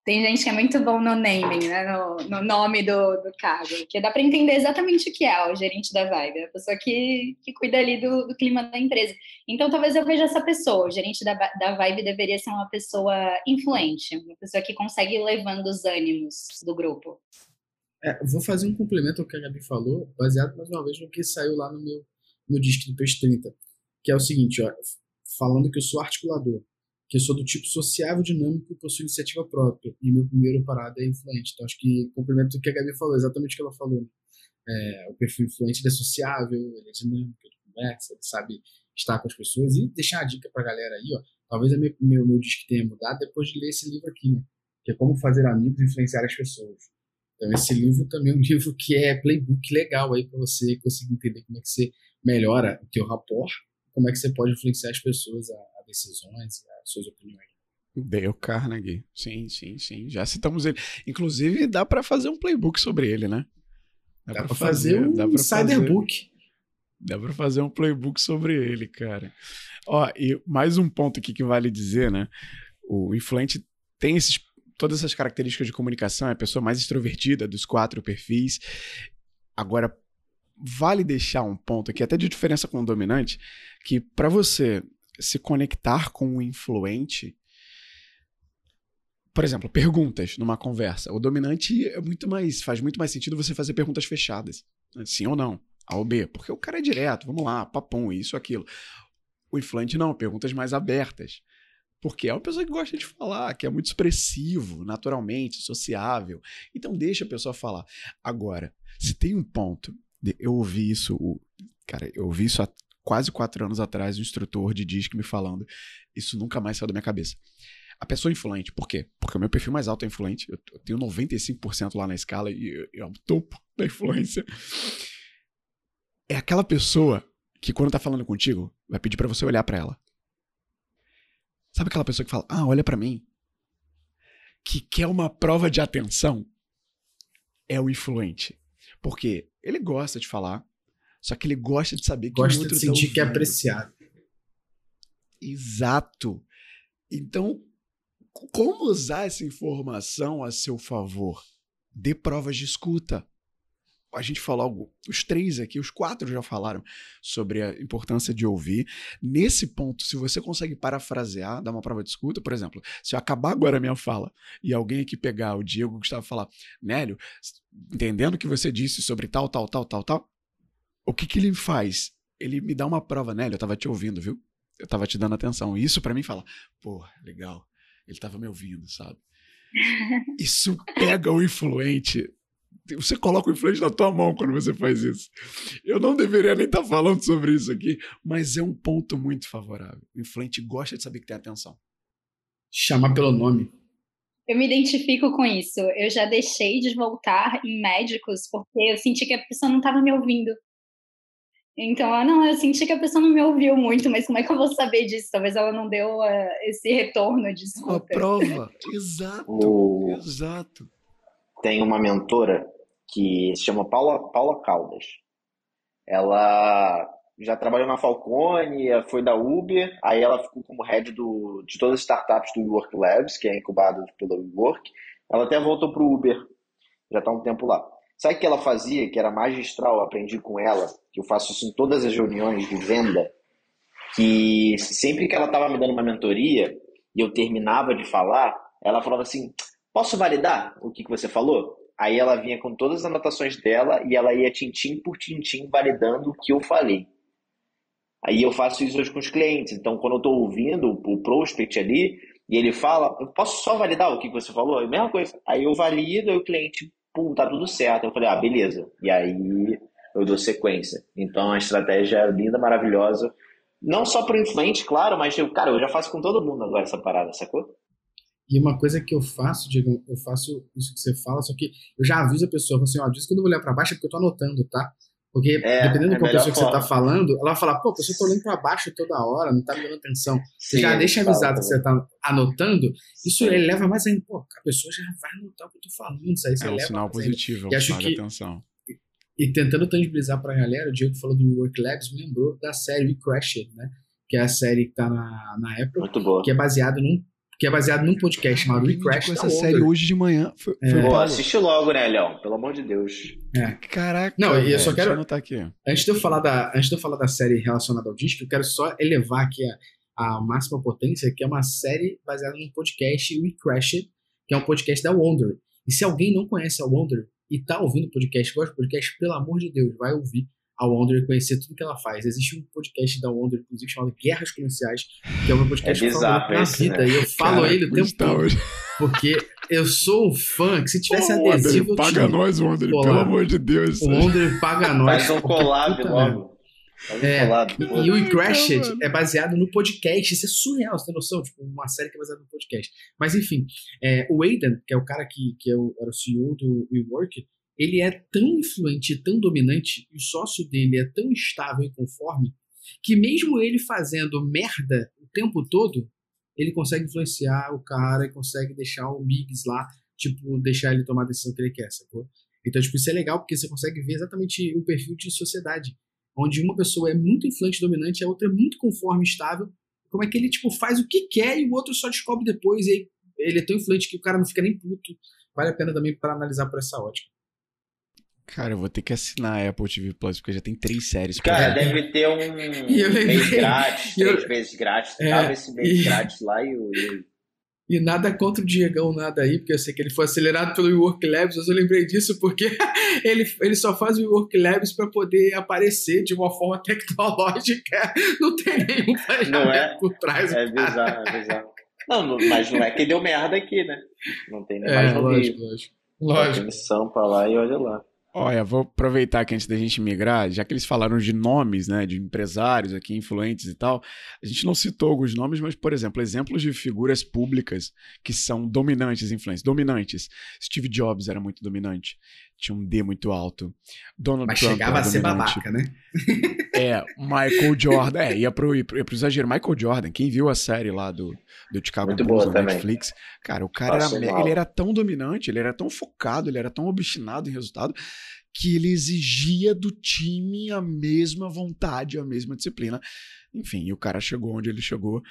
[SPEAKER 2] Tem gente que é muito bom no naming, né? no, no nome do, do cargo, que dá para entender exatamente o que é o gerente da Vibe, a pessoa que, que cuida ali do, do clima da empresa. Então, talvez eu veja essa pessoa, o gerente da, da Vibe deveria ser uma pessoa influente, uma pessoa que consegue ir levando os ânimos do grupo.
[SPEAKER 4] É, vou fazer um complemento ao que a Gabi falou, baseado mais uma vez no que saiu lá no meu, no disco do Peixe 30, que é o seguinte, ó, falando que eu sou articulador, que eu sou do tipo sociável, dinâmico e possuo iniciativa própria, e meu primeiro parada é influente. Então, acho que complemento o que a Gabi falou, exatamente o que ela falou. Né? É, o perfil influente é sociável, ele é dinâmico, ele conversa, ele sabe estar com as pessoas, e deixar a dica pra galera aí, ó, talvez meu, meu, meu disco tenha mudado depois de ler esse livro aqui, né? Que é Como Fazer Amigos e Influenciar as Pessoas então, esse livro também é um livro que é playbook legal aí para você conseguir entender como é que você melhora o teu rapport, como é que você pode influenciar as pessoas a, decisões, a suas opiniões.
[SPEAKER 1] Dale Carnegie, sim, sim, sim. Já citamos ele. Inclusive, dá para fazer um playbook sobre ele, né?
[SPEAKER 4] Dá, dá para fazer, fazer, um insiderbook.
[SPEAKER 1] Dá para fazer um playbook sobre ele, cara. Ó, e mais um ponto aqui que vale dizer, né? O influente tem esses todas essas características de comunicação, é a pessoa mais extrovertida dos quatro perfis. Agora, vale deixar um ponto aqui, até de diferença com o dominante, que para você se conectar com o influente, por exemplo, perguntas numa conversa. O dominante é muito mais, faz muito mais sentido você fazer perguntas fechadas, sim ou não, A ou B, porque o cara é direto, vamos lá, papum, isso, aquilo. O influente não, perguntas mais abertas. Porque é uma pessoa que gosta de falar, que é muito expressivo, naturalmente, sociável. Então deixa a pessoa falar. Agora, se tem um ponto, eu ouvi isso, cara, eu ouvi isso há quase quatro anos atrás, um instrutor de disco me falando, isso nunca mais saiu da minha cabeça. A pessoa influente, por quê? Porque o meu perfil mais alto é influente, eu tenho 95% lá na escala e é o topo da influência. É aquela pessoa que quando tá falando contigo, vai pedir para você olhar para ela. Sabe aquela pessoa que fala, ah, olha para mim? Que quer uma prova de atenção? É o influente. Porque ele gosta de falar, só que ele gosta de saber que
[SPEAKER 4] gosta
[SPEAKER 1] o outro
[SPEAKER 4] de sentir tá que é apreciado.
[SPEAKER 1] Exato. Então, como usar essa informação a seu favor? Dê provas de escuta a gente falou algo, os três aqui, os quatro já falaram sobre a importância de ouvir. Nesse ponto, se você consegue parafrasear, dar uma prova de escuta, por exemplo, se eu acabar agora a minha fala e alguém aqui pegar o Diego Gustavo falar, Nélio, entendendo o que você disse sobre tal, tal, tal, tal, tal, o que, que ele faz? Ele me dá uma prova, Nélio, eu tava te ouvindo, viu? Eu tava te dando atenção. E isso para mim fala, pô, legal, ele tava me ouvindo, sabe? Isso pega o influente você coloca o influente na tua mão quando você faz isso. Eu não deveria nem estar tá falando sobre isso aqui, mas é um ponto muito favorável. O influente gosta de saber que tem atenção.
[SPEAKER 4] Chamar pelo nome.
[SPEAKER 2] Eu me identifico com isso. Eu já deixei de voltar em médicos porque eu senti que a pessoa não estava me ouvindo. Então, ah, não, eu senti que a pessoa não me ouviu muito, mas como é que eu vou saber disso? Talvez ela não deu uh, esse retorno de escuta.
[SPEAKER 1] A prova, exato, exato.
[SPEAKER 3] tem uma mentora que se chama Paula, Paula Caldas. Ela já trabalhou na Falcone, foi da Uber, aí ela ficou como head do, de todas as startups do Work Labs, que é incubado pela WeWork. Ela até voltou para o Uber, já está um tempo lá. Sabe o que ela fazia, que era magistral, aprendi com ela, que eu faço isso em todas as reuniões de venda, que sempre que ela estava me dando uma mentoria e eu terminava de falar, ela falava assim, posso validar o que, que você falou? Aí ela vinha com todas as anotações dela e ela ia tintim por tintim validando o que eu falei. Aí eu faço isso hoje com os clientes. Então, quando eu estou ouvindo o prospect ali e ele fala, eu posso só validar o que você falou? É a mesma coisa. Aí eu valido e o cliente, pum, tá tudo certo. Eu falei, ah, beleza. E aí eu dou sequência. Então, a estratégia é linda, maravilhosa. Não só para o influente, claro, mas, eu, cara, eu já faço com todo mundo agora essa parada, sacou?
[SPEAKER 4] E uma coisa que eu faço, Diego, eu faço isso que você fala, só que eu já aviso a pessoa, assim, ó, diz que eu não vou olhar para baixo é porque eu tô anotando, tá? Porque é, dependendo é da pessoa que você tá falando, ela vai falar, pô, a pessoa tá olhando para baixo toda hora, não tá me dando atenção. Sim, você já deixa avisado que você tá anotando, isso ele leva mais ainda, pô, a pessoa já vai anotar o que eu tô falando, isso aí você é
[SPEAKER 1] um sinal positivo, é um sinal de atenção.
[SPEAKER 4] E, tentando tangibilizar pra galera, o Diego falou do Work Labs, me lembrou da série We Crashed, né? Que é a série que tá na, na Apple,
[SPEAKER 3] Muito boa.
[SPEAKER 4] que é baseado num que é baseado num podcast chamado We Crash.
[SPEAKER 1] essa série hoje de manhã. Foi, é.
[SPEAKER 3] Pô, assiste logo, né, Leão? Pelo amor de Deus.
[SPEAKER 1] É. Caraca.
[SPEAKER 4] Não, e eu só quero.
[SPEAKER 1] Deixa eu aqui.
[SPEAKER 4] Antes de eu falar da, antes de eu falar da série relacionada ao disco, eu quero só elevar aqui a, a máxima potência, que é uma série baseada num podcast We Crash, que é um podcast da Wonder. E se alguém não conhece a Wonder e tá ouvindo o podcast, gosta do podcast, pelo amor de Deus, vai ouvir a Wonder e conhecer tudo que ela faz. Existe um podcast da Wonder, inclusive, chamado Guerras Comerciais, que é o meu podcast
[SPEAKER 3] é bizarro
[SPEAKER 4] na vida.
[SPEAKER 3] Né?
[SPEAKER 4] E eu falo Cara, ele o tempo todo. Porque eu sou um fã que se tivesse
[SPEAKER 1] Pô,
[SPEAKER 4] adesivo.
[SPEAKER 1] Wonder, paga nós, Wonder, pelo amor de Deus.
[SPEAKER 4] O Wonder paga nós.
[SPEAKER 3] Faz um collab logo.
[SPEAKER 4] É, e, e o Crashed é baseado no podcast. Isso é surreal, você tem noção? Tipo, uma série que é baseada no podcast. Mas enfim, é, o Aidan, que é o cara que, que é o, era o CEO do WeWork, ele é tão influente e tão dominante, e o sócio dele é tão estável e conforme, que mesmo ele fazendo merda o tempo todo, ele consegue influenciar o cara e consegue deixar o Migs lá, tipo, deixar ele tomar a decisão que ele quer, sacou? Então, tipo, isso é legal porque você consegue ver exatamente o perfil de sociedade, onde uma pessoa é muito influente e dominante, a outra é muito conforme e estável, como é que ele, tipo, faz o que quer e o outro só descobre depois, e aí ele é tão influente que o cara não fica nem puto. Vale a pena também para analisar por essa ótica.
[SPEAKER 1] Cara, eu vou ter que assinar a Apple TV Plus, porque já tem três séries.
[SPEAKER 3] Cara, deve ter um mês grátis, eu... três meses grátis. É, Tava esse mês e... grátis lá e o.
[SPEAKER 4] E nada contra o Diegão, nada aí, porque eu sei que ele foi acelerado pelo Work Labs, mas eu lembrei disso porque ele, ele só faz o Work Labs para poder aparecer de uma forma tecnológica. Não tem nenhum
[SPEAKER 3] não é,
[SPEAKER 4] por trás.
[SPEAKER 3] É bizarro, é bizarro. Não, mas não é que deu merda aqui, né? Não tem nem
[SPEAKER 4] é,
[SPEAKER 3] mais no
[SPEAKER 4] lógico, lógico. Lógico.
[SPEAKER 3] Missão pra lá e olha lá.
[SPEAKER 1] Olha, vou aproveitar que antes da gente migrar, já que eles falaram de nomes, né, de empresários aqui, influentes e tal, a gente não citou alguns nomes, mas, por exemplo, exemplos de figuras públicas que são dominantes, influentes, dominantes. Steve Jobs era muito dominante, tinha um D muito alto. Donald
[SPEAKER 4] mas
[SPEAKER 1] Trump
[SPEAKER 4] chegava
[SPEAKER 1] a
[SPEAKER 4] ser babaca, né?
[SPEAKER 1] É, Michael Jordan, é, ia pro, ia pro exagero. Michael Jordan, quem viu a série lá do, do Chicago
[SPEAKER 3] Muito
[SPEAKER 1] Bulls
[SPEAKER 3] boa
[SPEAKER 1] na. Netflix, cara, o cara era, ele era tão dominante, ele era tão focado, ele era tão obstinado em resultado, que ele exigia do time a mesma vontade, a mesma disciplina. Enfim, e o cara chegou onde ele chegou.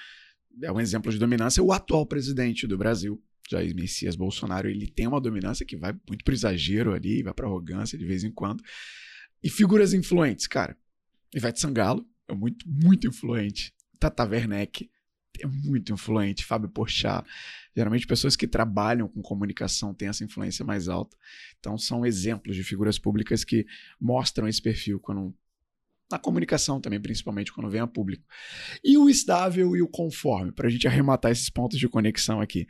[SPEAKER 1] É um exemplo de dominância. O atual presidente do Brasil, Jair Messias Bolsonaro, ele tem uma dominância que vai muito pro exagero ali, vai pra arrogância de vez em quando. E figuras influentes, cara. Ivete Sangalo é muito, muito influente. Tata Werneck é muito influente. Fábio Porchat. Geralmente pessoas que trabalham com comunicação têm essa influência mais alta. Então são exemplos de figuras públicas que mostram esse perfil quando na comunicação também, principalmente quando vem a público. E o estável e o conforme, para a gente arrematar esses pontos de conexão aqui.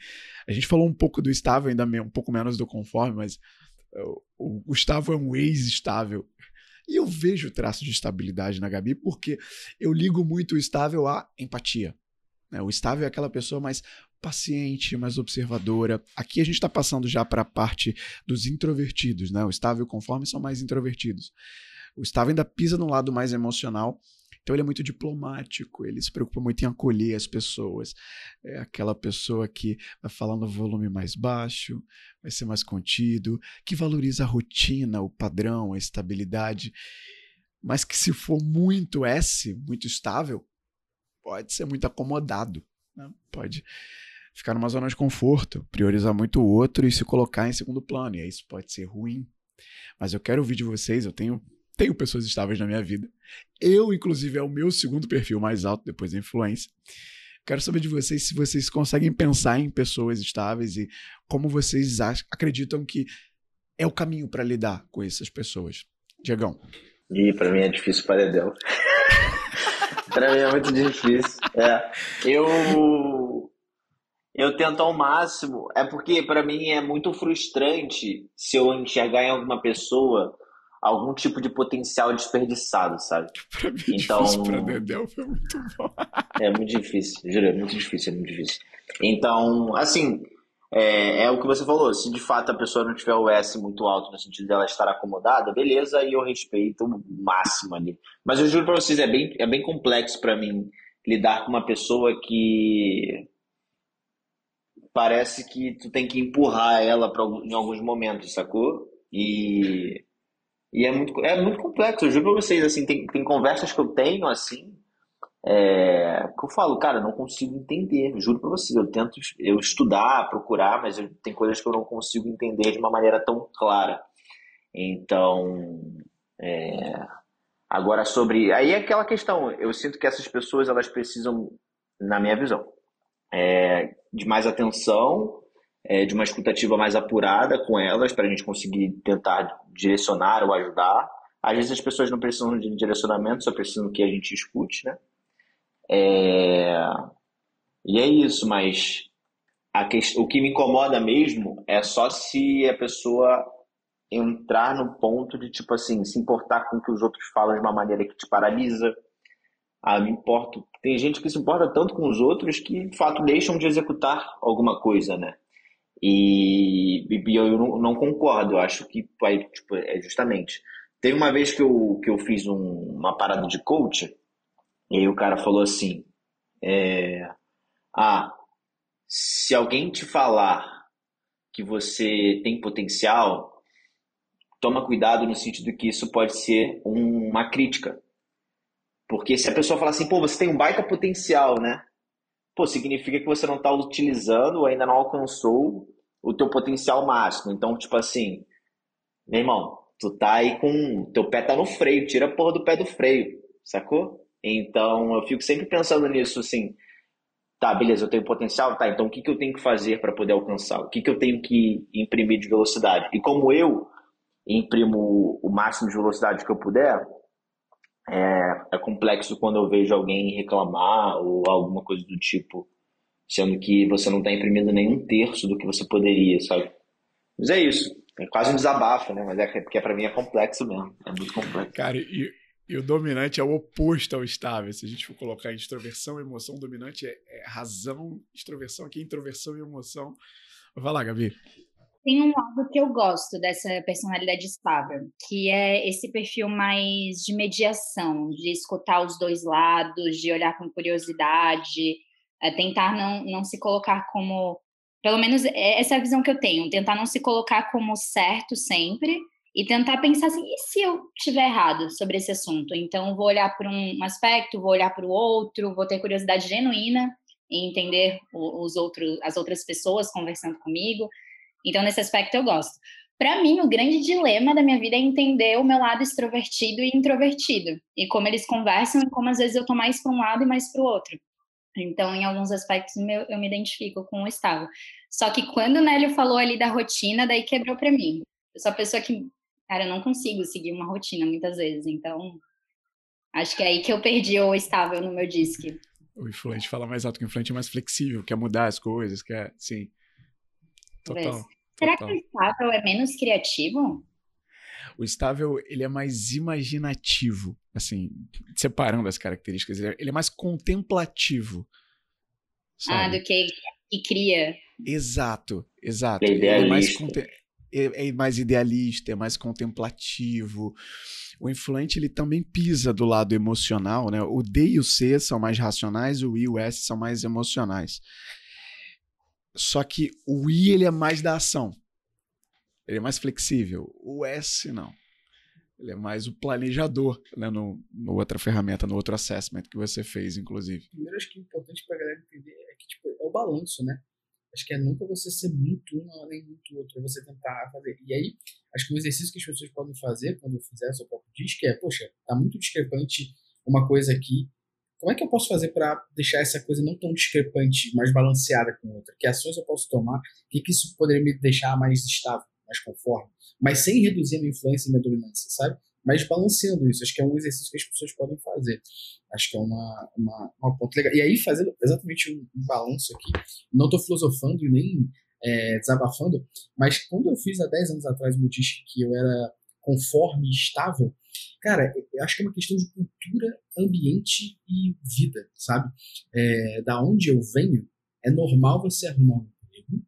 [SPEAKER 1] A gente falou um pouco do estável, ainda um pouco menos do conforme, mas o Gustavo é um ex-estável. E eu vejo traço de estabilidade na Gabi porque eu ligo muito o estável à empatia. Né? O estável é aquela pessoa mais paciente, mais observadora. Aqui a gente está passando já para a parte dos introvertidos. Né? O estável e o conforme são mais introvertidos. O estável ainda pisa no lado mais emocional. Então ele é muito diplomático, ele se preocupa muito em acolher as pessoas. É aquela pessoa que vai falar no volume mais baixo, vai ser mais contido, que valoriza a rotina, o padrão, a estabilidade, mas que se for muito S, muito estável, pode ser muito acomodado, né? pode ficar numa zona de conforto, priorizar muito o outro e se colocar em segundo plano, e isso pode ser ruim. Mas eu quero ouvir de vocês, eu tenho tenho pessoas estáveis na minha vida. Eu, inclusive, é o meu segundo perfil mais alto depois da influência. Quero saber de vocês se vocês conseguem pensar em pessoas estáveis e como vocês acreditam que é o caminho para lidar com essas pessoas. Diegão.
[SPEAKER 3] Ih, para mim é difícil paredão. para mim é muito difícil. É. Eu eu tento ao máximo, é porque para mim é muito frustrante se eu enxergar em alguma pessoa algum tipo de potencial desperdiçado, sabe?
[SPEAKER 1] Pra mim, então, pra Dedel foi muito bom.
[SPEAKER 3] é muito difícil, juro, é muito difícil, é muito difícil. Então, assim, é, é, o que você falou, se de fato a pessoa não tiver o S muito alto no sentido dela estar acomodada, beleza, e eu respeito o máximo ali. Mas eu juro pra vocês, é bem, é bem complexo para mim lidar com uma pessoa que parece que tu tem que empurrar ela pra, em alguns momentos, sacou? E e é muito, é muito complexo, eu juro pra vocês, assim, tem, tem conversas que eu tenho, assim, é, que eu falo, cara, eu não consigo entender, juro pra vocês, eu tento eu estudar, procurar, mas eu, tem coisas que eu não consigo entender de uma maneira tão clara. Então, é, agora sobre, aí é aquela questão, eu sinto que essas pessoas, elas precisam, na minha visão, é, de mais atenção, é, de uma escutativa mais apurada com elas, para a gente conseguir tentar direcionar ou ajudar. Às vezes as pessoas não precisam de direcionamento, só precisam que a gente escute, né? É... E é isso, mas que... o que me incomoda mesmo é só se a pessoa entrar no ponto de, tipo assim, se importar com o que os outros falam de uma maneira que te paralisa. Ah, me importo. Tem gente que se importa tanto com os outros que, de fato, deixam de executar alguma coisa, né? E, e eu não, não, concordo, eu acho que tipo, é justamente. Teve uma vez que eu, que eu fiz um, uma parada de coach, e aí o cara falou assim: é, Ah, se alguém te falar que você tem potencial, toma cuidado no sentido que isso pode ser uma crítica. Porque se a pessoa falar assim, pô, você tem um baita potencial, né? Pô, significa que você não está utilizando, ainda não alcançou o teu potencial máximo. Então, tipo assim, meu irmão, tu tá aí com. Teu pé tá no freio, tira a porra do pé do freio, sacou? Então, eu fico sempre pensando nisso, assim. Tá, beleza, eu tenho potencial, tá, então o que, que eu tenho que fazer para poder alcançar? O que, que eu tenho que imprimir de velocidade? E como eu imprimo o máximo de velocidade que eu puder, é, é complexo quando eu vejo alguém reclamar ou alguma coisa do tipo, sendo que você não está imprimindo nenhum terço do que você poderia, sabe? Mas é isso. É quase um desabafo, né? Mas é porque para mim é complexo mesmo. É muito complexo.
[SPEAKER 1] Cara, e, e, o dominante é o oposto ao estável. Se a gente for colocar extroversão e emoção, dominante é, é razão, extroversão aqui, introversão e emoção. Vai lá, Gabi
[SPEAKER 2] tem um lado que eu gosto dessa personalidade estável, que é esse perfil mais de mediação, de escutar os dois lados, de olhar com curiosidade, é tentar não, não se colocar como. Pelo menos é, essa é a visão que eu tenho, tentar não se colocar como certo sempre e tentar pensar assim: e se eu tiver errado sobre esse assunto? Então, vou olhar para um aspecto, vou olhar para o outro, vou ter curiosidade genuína em entender os outros, as outras pessoas conversando comigo. Então, nesse aspecto, eu gosto. Para mim, o grande dilema da minha vida é entender o meu lado extrovertido e introvertido. E como eles conversam e como às vezes eu tô mais para um lado e mais para o outro. Então, em alguns aspectos, eu me identifico com o estável. Só que quando o Nélio falou ali da rotina, daí quebrou para mim. Eu sou a pessoa que, cara, eu não consigo seguir uma rotina muitas vezes. Então, acho que é aí que eu perdi o estável no meu disque.
[SPEAKER 1] O influente fala mais alto que o influente é mais flexível, quer mudar as coisas, quer, sim. Total.
[SPEAKER 2] Será que o estável é menos criativo?
[SPEAKER 1] O estável, ele é mais imaginativo, assim, separando as características. Ele é, mais contemplativo.
[SPEAKER 2] Sabe? Ah, do que, que cria.
[SPEAKER 1] Exato, exato.
[SPEAKER 3] É,
[SPEAKER 1] é mais, é, é mais idealista, é mais contemplativo. o influente ele também pisa do lado emocional, né? O D e o C são mais racionais, o I e o S são mais emocionais. Só que o I ele é mais da ação. Ele é mais flexível. O S não. Ele é mais o planejador, né? No, no outra ferramenta, no outro assessment que você fez, inclusive.
[SPEAKER 4] Primeiro, acho que o importante para a galera entender é que tipo, é o balanço, né? Acho que é nunca você ser muito um nem muito outro, é você tentar fazer. E aí, acho que um exercício que as pessoas podem fazer quando fizer o seu próprio disco é, poxa, tá muito discrepante uma coisa aqui. Como é que eu posso fazer para deixar essa coisa não tão discrepante, mais balanceada com outra? Que ações eu posso tomar? O que, que isso poderia me deixar mais estável, mais conforme? Mas sem reduzir a minha influência e minha dominância, sabe? Mas balanceando isso. Acho que é um exercício que as pessoas podem fazer. Acho que é uma, uma, uma ponto legal. E aí, fazendo exatamente um, um balanço aqui, não estou filosofando e nem é, desabafando, mas quando eu fiz há 10 anos atrás meu disco que eu era conforme e estável, cara, eu acho que é uma questão de cultura, ambiente e vida, sabe? É, da onde eu venho, é normal você arrumar um emprego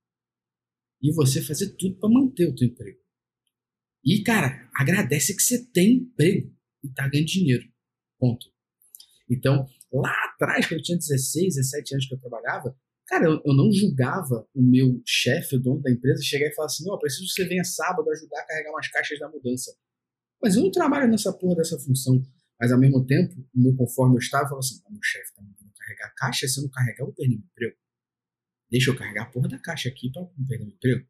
[SPEAKER 4] e você fazer tudo para manter o teu emprego. E, cara, agradece que você tem emprego e tá ganhando dinheiro. Ponto. Então, lá atrás, quando eu tinha 16, 17 anos que eu trabalhava, cara, eu, eu não julgava o meu chefe, o dono da empresa, chegar e falar assim: ó, oh, preciso que você venha sábado ajudar a carregar umas caixas da mudança. Mas eu não trabalho nessa porra dessa função. Mas ao mesmo tempo, meu conforme eu estava, eu falava assim: meu chefe tá mandando carregar caixa, se eu não carregar, eu perder meu emprego. Deixa eu carregar a porra da caixa aqui para não perder meu emprego.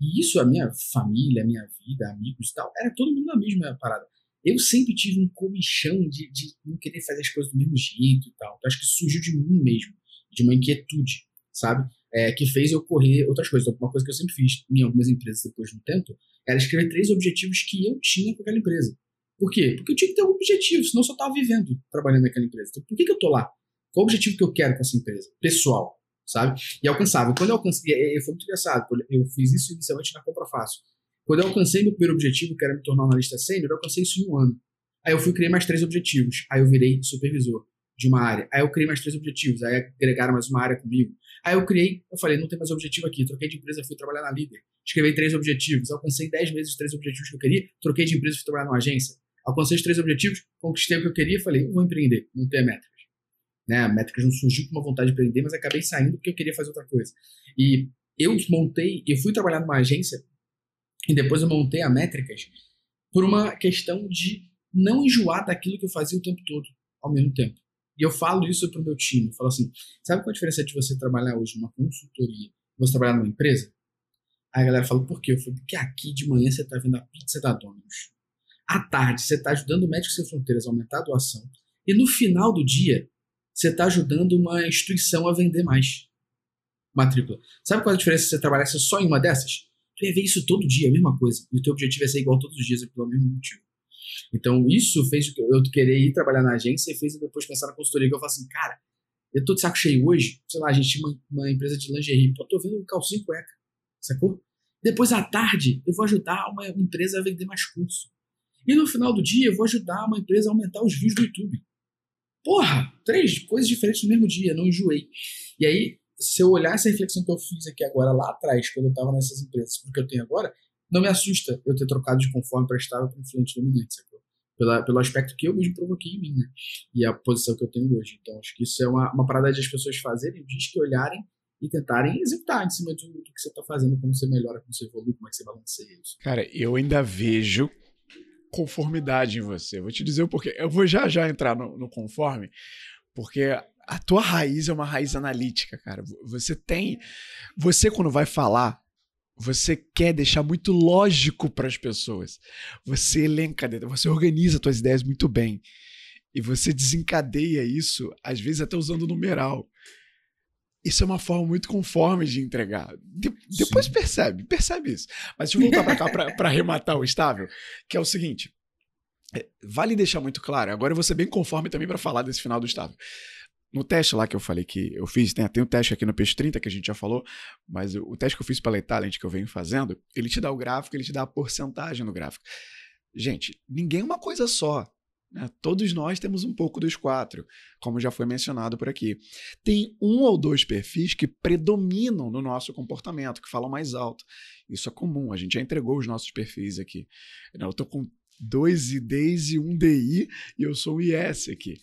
[SPEAKER 4] E isso, a minha família, a minha vida, amigos e tal, era todo mundo na mesma parada. Eu sempre tive um comichão de, de não querer fazer as coisas do mesmo jeito e tal. Então, acho que surgiu de mim mesmo, de uma inquietude, sabe? É, que fez eu correr outras coisas. Então, uma coisa que eu sempre fiz em algumas empresas depois de um tempo era escrever três objetivos que eu tinha com aquela empresa. Por quê? Porque eu tinha que ter um objetivo, senão eu só estava vivendo trabalhando naquela empresa. Então, por que, que eu tô lá? Qual o objetivo que eu quero com essa empresa? Pessoal sabe? E alcançável. Quando eu alcancei, foi muito engraçado, eu fiz isso inicialmente na compra fácil. Quando eu alcancei meu primeiro objetivo, que era me tornar analista sênior, eu alcancei isso em um ano. Aí eu fui criar mais três objetivos. Aí eu virei supervisor de uma área. Aí eu criei mais três objetivos. Aí agregaram mais uma área comigo. Aí eu criei, eu falei, não tem mais objetivo aqui. Troquei de empresa, fui trabalhar na líder. Escrevi três objetivos. Alcancei dez meses os três objetivos que eu queria. Troquei de empresa, fui trabalhar numa agência. Alcancei os três objetivos, conquistei o que eu queria. Falei, vou empreender, não tem meta. Né? A Métricas não surgiu com uma vontade de aprender, mas acabei saindo porque eu queria fazer outra coisa. E eu montei, eu fui trabalhar numa agência e depois eu montei a Métricas por uma questão de não enjoar daquilo que eu fazia o tempo todo, ao mesmo tempo. E eu falo isso pro meu time, eu falo assim, sabe qual a diferença de você trabalhar hoje numa consultoria e você trabalhar numa empresa? Aí a galera fala, por quê? Eu falei, porque aqui de manhã você tá vendo a pizza da Domino's. À tarde, você está ajudando o Médicos Sem Fronteiras a aumentar a doação. E no final do dia, você está ajudando uma instituição a vender mais matrícula. Sabe qual é a diferença se você trabalhasse só em uma dessas? Tu ia ver isso todo dia, a mesma coisa. E o teu objetivo é ser igual todos os dias, é pelo mesmo motivo. Então, isso fez eu querer ir trabalhar na agência e fez eu depois pensar na consultoria, que eu falo assim, cara, eu tô de saco cheio hoje, sei lá, a gente tinha uma, uma empresa de lingerie, pô, tô vendo um calcinho cueca, sacou? Depois, à tarde, eu vou ajudar uma empresa a vender mais curso. E no final do dia, eu vou ajudar uma empresa a aumentar os views do YouTube. Porra, três coisas diferentes no mesmo dia, não enjoei. E aí, se eu olhar essa reflexão que eu fiz aqui agora, lá atrás, quando eu estava nessas empresas, porque eu tenho agora, não me assusta eu ter trocado de conforme para estável para influente dominante, sacou? Pela, pelo aspecto que eu mesmo provoquei em mim, né? E a posição que eu tenho hoje. Então, acho que isso é uma, uma parada de as pessoas fazerem, diz que olharem e tentarem executar em cima do, do que você está fazendo, como você melhora, como você evolui, como é que você balanceia isso.
[SPEAKER 1] Cara, eu ainda vejo conformidade em você. vou te dizer o porquê. Eu vou já já entrar no, no conforme, porque a tua raiz é uma raiz analítica, cara. Você tem. Você, quando vai falar, você quer deixar muito lógico para as pessoas. Você elenca, você organiza suas ideias muito bem. E você desencadeia isso, às vezes até usando numeral. Isso é uma forma muito conforme de entregar. De, depois percebe, percebe isso. Mas deixa eu voltar para cá para arrematar o estável, que é o seguinte. É, vale deixar muito claro, agora eu vou ser bem conforme também para falar desse final do estável. No teste lá que eu falei que eu fiz, tem, tem um teste aqui no Peixe 30 que a gente já falou, mas o, o teste que eu fiz pela Italent que eu venho fazendo, ele te dá o gráfico, ele te dá a porcentagem no gráfico. Gente, ninguém é uma coisa só. Né? Todos nós temos um pouco dos quatro, como já foi mencionado por aqui. Tem um ou dois perfis que predominam no nosso comportamento, que falam mais alto. Isso é comum, a gente já entregou os nossos perfis aqui. Eu estou com dois IDs e um DI, e eu sou o IS aqui.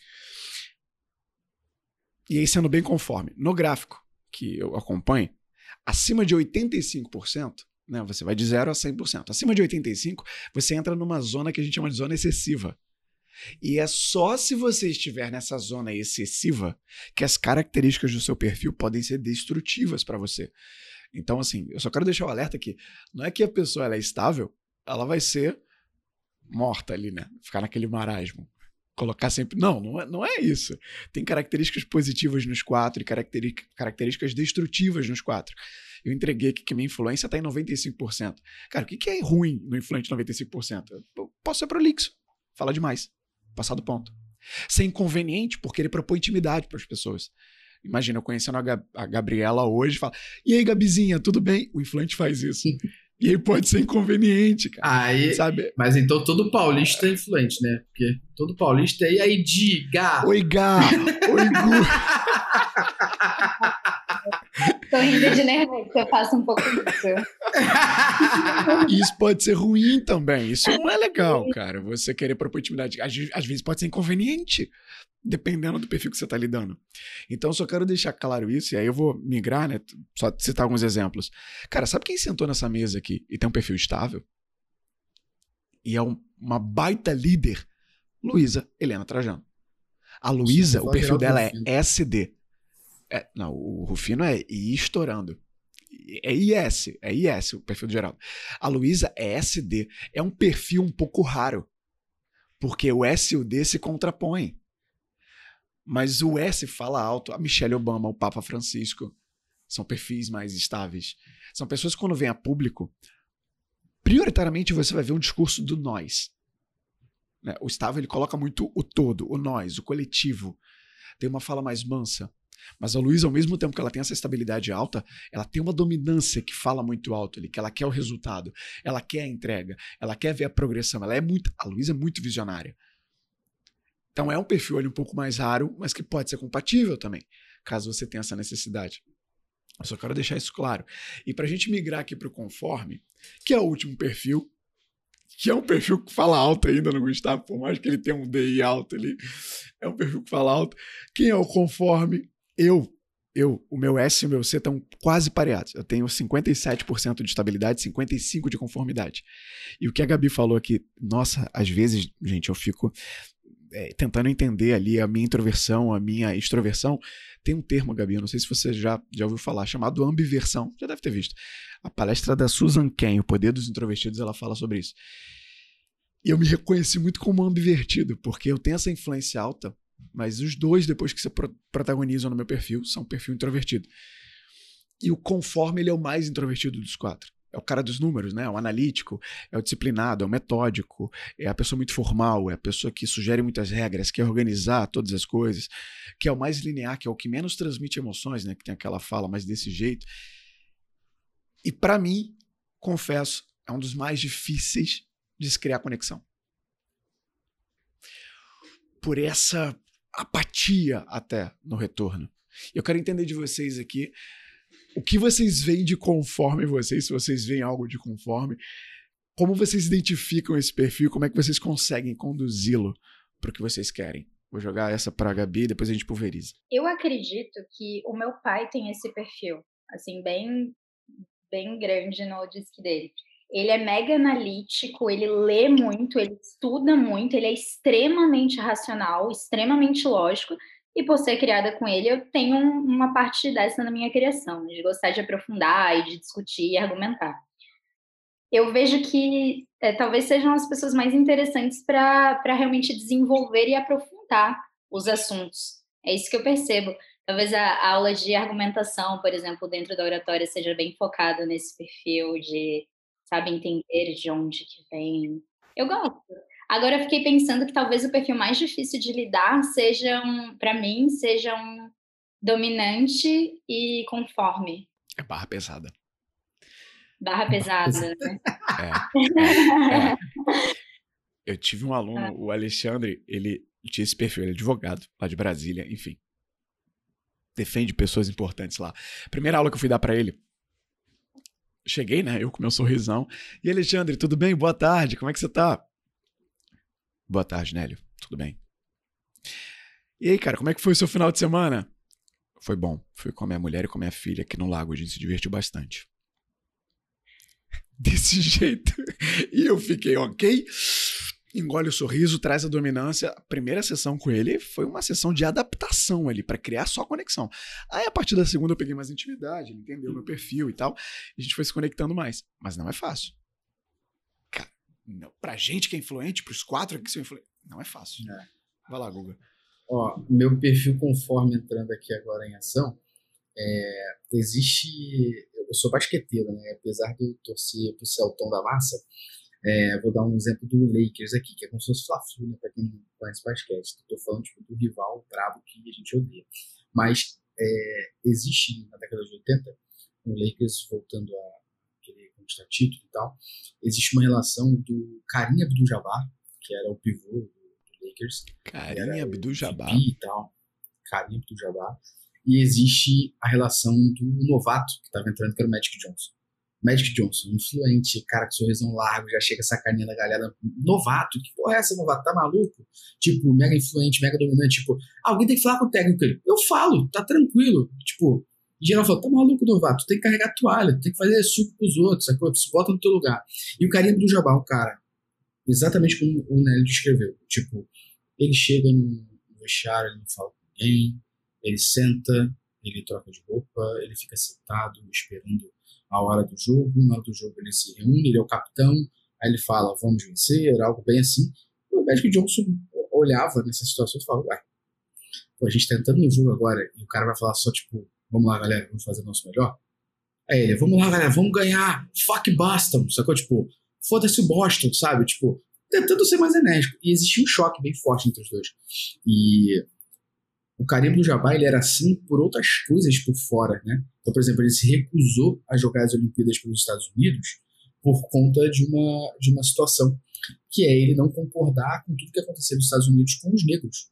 [SPEAKER 1] E aí, sendo bem conforme, no gráfico que eu acompanho, acima de 85%, né, você vai de 0 a 100%. Acima de 85%, você entra numa zona que a gente chama de zona excessiva. E é só se você estiver nessa zona excessiva que as características do seu perfil podem ser destrutivas para você. Então, assim, eu só quero deixar o alerta aqui. Não é que a pessoa é estável, ela vai ser morta ali, né? Ficar naquele marasmo. Colocar sempre. Não, não é, não é isso. Tem características positivas nos quatro e características destrutivas nos quatro. Eu entreguei aqui que minha influência está em 95%. Cara, o que é ruim no influente 95%? Eu posso ser prolixo, falar demais, passar do ponto. Ser inconveniente porque ele propõe intimidade para as pessoas. Imagina, eu conhecendo a, Gab a Gabriela hoje, fala: E aí, Gabizinha, tudo bem? O influente faz isso. E aí pode ser inconveniente, cara.
[SPEAKER 4] Aí, sabe? Mas então todo paulista é influente, né? Porque todo paulista é. E aí, Diga?
[SPEAKER 1] Oi, Gá! Oi, Gu!
[SPEAKER 2] Tô rindo de nervoso, eu faço um pouco disso.
[SPEAKER 1] Isso pode ser ruim também. Isso não é legal, cara. Você querer propor intimidade. Às, às vezes pode ser inconveniente dependendo do perfil que você está lidando. Então, só quero deixar claro isso, e aí eu vou migrar, né? Só citar alguns exemplos. Cara, sabe quem sentou nessa mesa aqui e tem um perfil estável? E é um, uma baita líder? Luísa Helena Trajano. A Luísa, o perfil dela é SD. É, não, o Rufino é I estourando. É IS, é IS o perfil do Geraldo. A Luísa é SD. É um perfil um pouco raro. Porque o S e o D se contrapõem. Mas o S fala alto. A Michelle Obama, o Papa Francisco, são perfis mais estáveis. São pessoas que, quando vêm a público, prioritariamente você vai ver um discurso do nós. Né? O estável ele coloca muito o todo, o nós, o coletivo. Tem uma fala mais mansa. Mas a Luísa, ao mesmo tempo que ela tem essa estabilidade alta, ela tem uma dominância que fala muito alto ali, que ela quer o resultado, ela quer a entrega, ela quer ver a progressão. Ela é muito, a Luísa é muito visionária. Então é um perfil ali um pouco mais raro, mas que pode ser compatível também, caso você tenha essa necessidade. Eu só quero deixar isso claro. E para a gente migrar aqui para o conforme, que é o último perfil, que é um perfil que fala alto ainda no Gustavo, por mais que ele tenha um DI alto ali, é um perfil que fala alto. Quem é o conforme? Eu, eu, o meu S e o meu C estão quase pareados. Eu tenho 57% de estabilidade, 55% de conformidade. E o que a Gabi falou aqui, nossa, às vezes, gente, eu fico é, tentando entender ali a minha introversão, a minha extroversão. Tem um termo, Gabi, eu não sei se você já, já ouviu falar, chamado ambiversão. Já deve ter visto. A palestra da Susan Cain, O Poder dos Introvertidos, ela fala sobre isso. E eu me reconheci muito como ambivertido, porque eu tenho essa influência alta, mas os dois, depois que se protagonizam no meu perfil, são um perfil introvertido. E o conforme ele é o mais introvertido dos quatro é o cara dos números, né? É o analítico, é o disciplinado, é o metódico, é a pessoa muito formal, é a pessoa que sugere muitas regras, quer organizar todas as coisas, que é o mais linear, que é o que menos transmite emoções, né? Que tem aquela fala mais desse jeito. E para mim, confesso, é um dos mais difíceis de se criar conexão. Por essa apatia até no retorno. Eu quero entender de vocês aqui o que vocês veem de conforme vocês, se vocês veem algo de conforme, como vocês identificam esse perfil, como é que vocês conseguem conduzi-lo para o que vocês querem? Vou jogar essa para a Gabi, depois a gente pulveriza.
[SPEAKER 2] Eu acredito que o meu pai tem esse perfil, assim, bem, bem grande no disque dele. Ele é mega analítico, ele lê muito, ele estuda muito, ele é extremamente racional, extremamente lógico, e por ser criada com ele, eu tenho uma parte dessa na minha criação, de gostar de aprofundar e de discutir e argumentar. Eu vejo que é, talvez sejam as pessoas mais interessantes para realmente desenvolver e aprofundar os assuntos. É isso que eu percebo. Talvez a, aula de argumentação, por exemplo, dentro da oratória, seja bem focada nesse perfil de, sabe, entender de onde que vem. Eu gosto. Agora eu fiquei pensando que talvez o perfil mais difícil de lidar seja, um, para mim, seja um dominante e conforme.
[SPEAKER 1] É barra pesada.
[SPEAKER 2] Barra pesada, né?
[SPEAKER 1] É, é. Eu tive um aluno, ah. o Alexandre, ele tinha esse perfil, ele é advogado lá de Brasília, enfim. Defende pessoas importantes lá. Primeira aula que eu fui dar para ele, cheguei, né? Eu com meu sorrisão. E Alexandre, tudo bem? Boa tarde, como é que você tá? Boa tarde, Nélio. Tudo bem? E aí, cara, como é que foi o seu final de semana? Foi bom. Fui com a minha mulher e com a minha filha aqui no lago. A gente se divertiu bastante. Desse jeito. E eu fiquei ok. Engole o sorriso, traz a dominância. A primeira sessão com ele foi uma sessão de adaptação ali, para criar só conexão. Aí, a partir da segunda, eu peguei mais intimidade, ele entendeu meu perfil e tal. E a gente foi se conectando mais. Mas não é fácil. Cara, não, pra gente que é influente, pros quatro que são influentes, não é fácil. É. Vai lá, Guga.
[SPEAKER 4] Ó, meu perfil conforme entrando aqui agora em ação, é, existe. Eu sou basqueteiro, né? Apesar de eu torcer pro Celtão da Massa, é, vou dar um exemplo do Lakers aqui, que é como se fosse Fla-Flu, né? Pra quem não conhece basquete. Estou falando tipo, do rival brabo que a gente odeia. Mas é, existe na década de 80, o Lakers voltando a querer conquistar título e tal, existe uma relação do Karim Abdul-Jabbar, que era o pivô Lakers.
[SPEAKER 1] Carinha Abdul-Jabbar.
[SPEAKER 4] E tal. Carinha Abdul-Jabbar. E existe a relação do novato que estava entrando, que era o Magic Johnson. Magic Johnson, influente, cara com sorrisão largo, já chega sacaneando a galera. Novato, que porra é essa, novato? Tá maluco? Tipo, mega influente, mega dominante. Tipo, alguém tem que falar com o técnico. Eu falo, tá tranquilo. Tipo, em geral fala, tá maluco, novato? Tem que carregar toalha, tem que fazer suco pros outros, sacou? Se bota no teu lugar. E o carinha do Jabá, o cara, exatamente como o Nelly descreveu. Tipo, ele chega no vestiário, ele não fala com ninguém, ele senta, ele troca de roupa, ele fica sentado esperando a hora do jogo. Na hora do jogo ele se reúne, ele é o capitão, aí ele fala, vamos vencer, algo bem assim. O Magic Johnson olhava nessa situação e falava, ué, pô, a gente tá entrando no jogo agora e o cara vai falar só tipo, vamos lá galera, vamos fazer o nosso melhor. Aí ele, vamos lá galera, vamos ganhar, fuck Boston, sacou? Tipo, foda-se o Boston, sabe? Tipo, tentando ser mais enérgico. E existia um choque bem forte entre os dois. E o Karim do Jabá ele era assim por outras coisas por fora, né? Então, por exemplo, ele se recusou a jogar as Olimpíadas pelos Estados Unidos por conta de uma, de uma situação, que é ele não concordar com tudo que aconteceu nos Estados Unidos com os negros.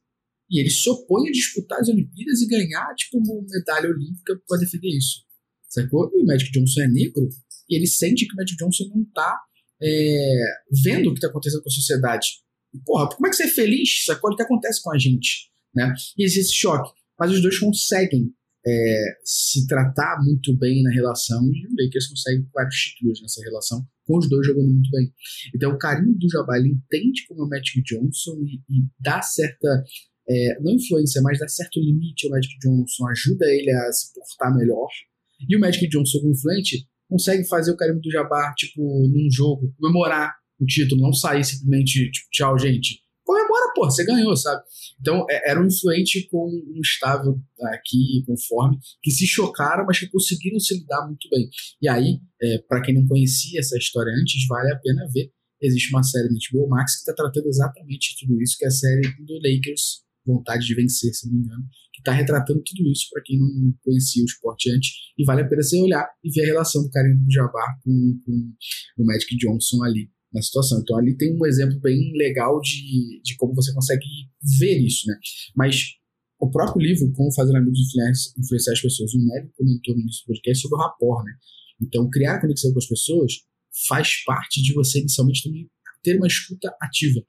[SPEAKER 4] E ele se opõe a disputar as Olimpíadas e ganhar, tipo, uma medalha olímpica para defender isso. Sacou? E o Magic Johnson é negro, e ele sente que o Magic Johnson não tá é, vendo o que está acontecendo com a sociedade. Porra, como é que você é feliz? Sacou o que acontece com a gente? Né? E existe esse choque. Mas os dois conseguem é, se tratar muito bem na relação e o Lakers consegue vários títulos nessa relação, com os dois jogando muito bem. Então, o carinho do Jabá ele entende como é o Magic Johnson e, e dá certa. É, não influência, mas dá certo limite ao Magic Johnson, ajuda ele a se portar melhor. E o Magic Johnson, como influente, consegue fazer o carimbo do Jabbar, tipo, num jogo, comemorar o título, não sair simplesmente, tipo, tchau, gente. Pô, você ganhou, sabe? Então, é, era um influente com um estável aqui, conforme, que se chocaram, mas que conseguiram se lidar muito bem. E aí, é, para quem não conhecia essa história antes, vale a pena ver. Existe uma série no HBO Max que está tratando exatamente tudo isso, que é a série do Lakers, Vontade de Vencer, se não me engano, que está retratando tudo isso para quem não conhecia o esporte antes. E vale a pena você olhar e ver a relação do Karim do Jabbar com, com o Magic Johnson ali na situação. Então ali tem um exemplo bem legal de, de como você consegue ver isso, né? Mas o próprio livro, Como Fazer Amigos e Influenciar as Pessoas, o Nery comentou no início do podcast sobre o rapport, né? Então, criar conexão com as pessoas faz parte de você inicialmente também ter uma escuta ativa.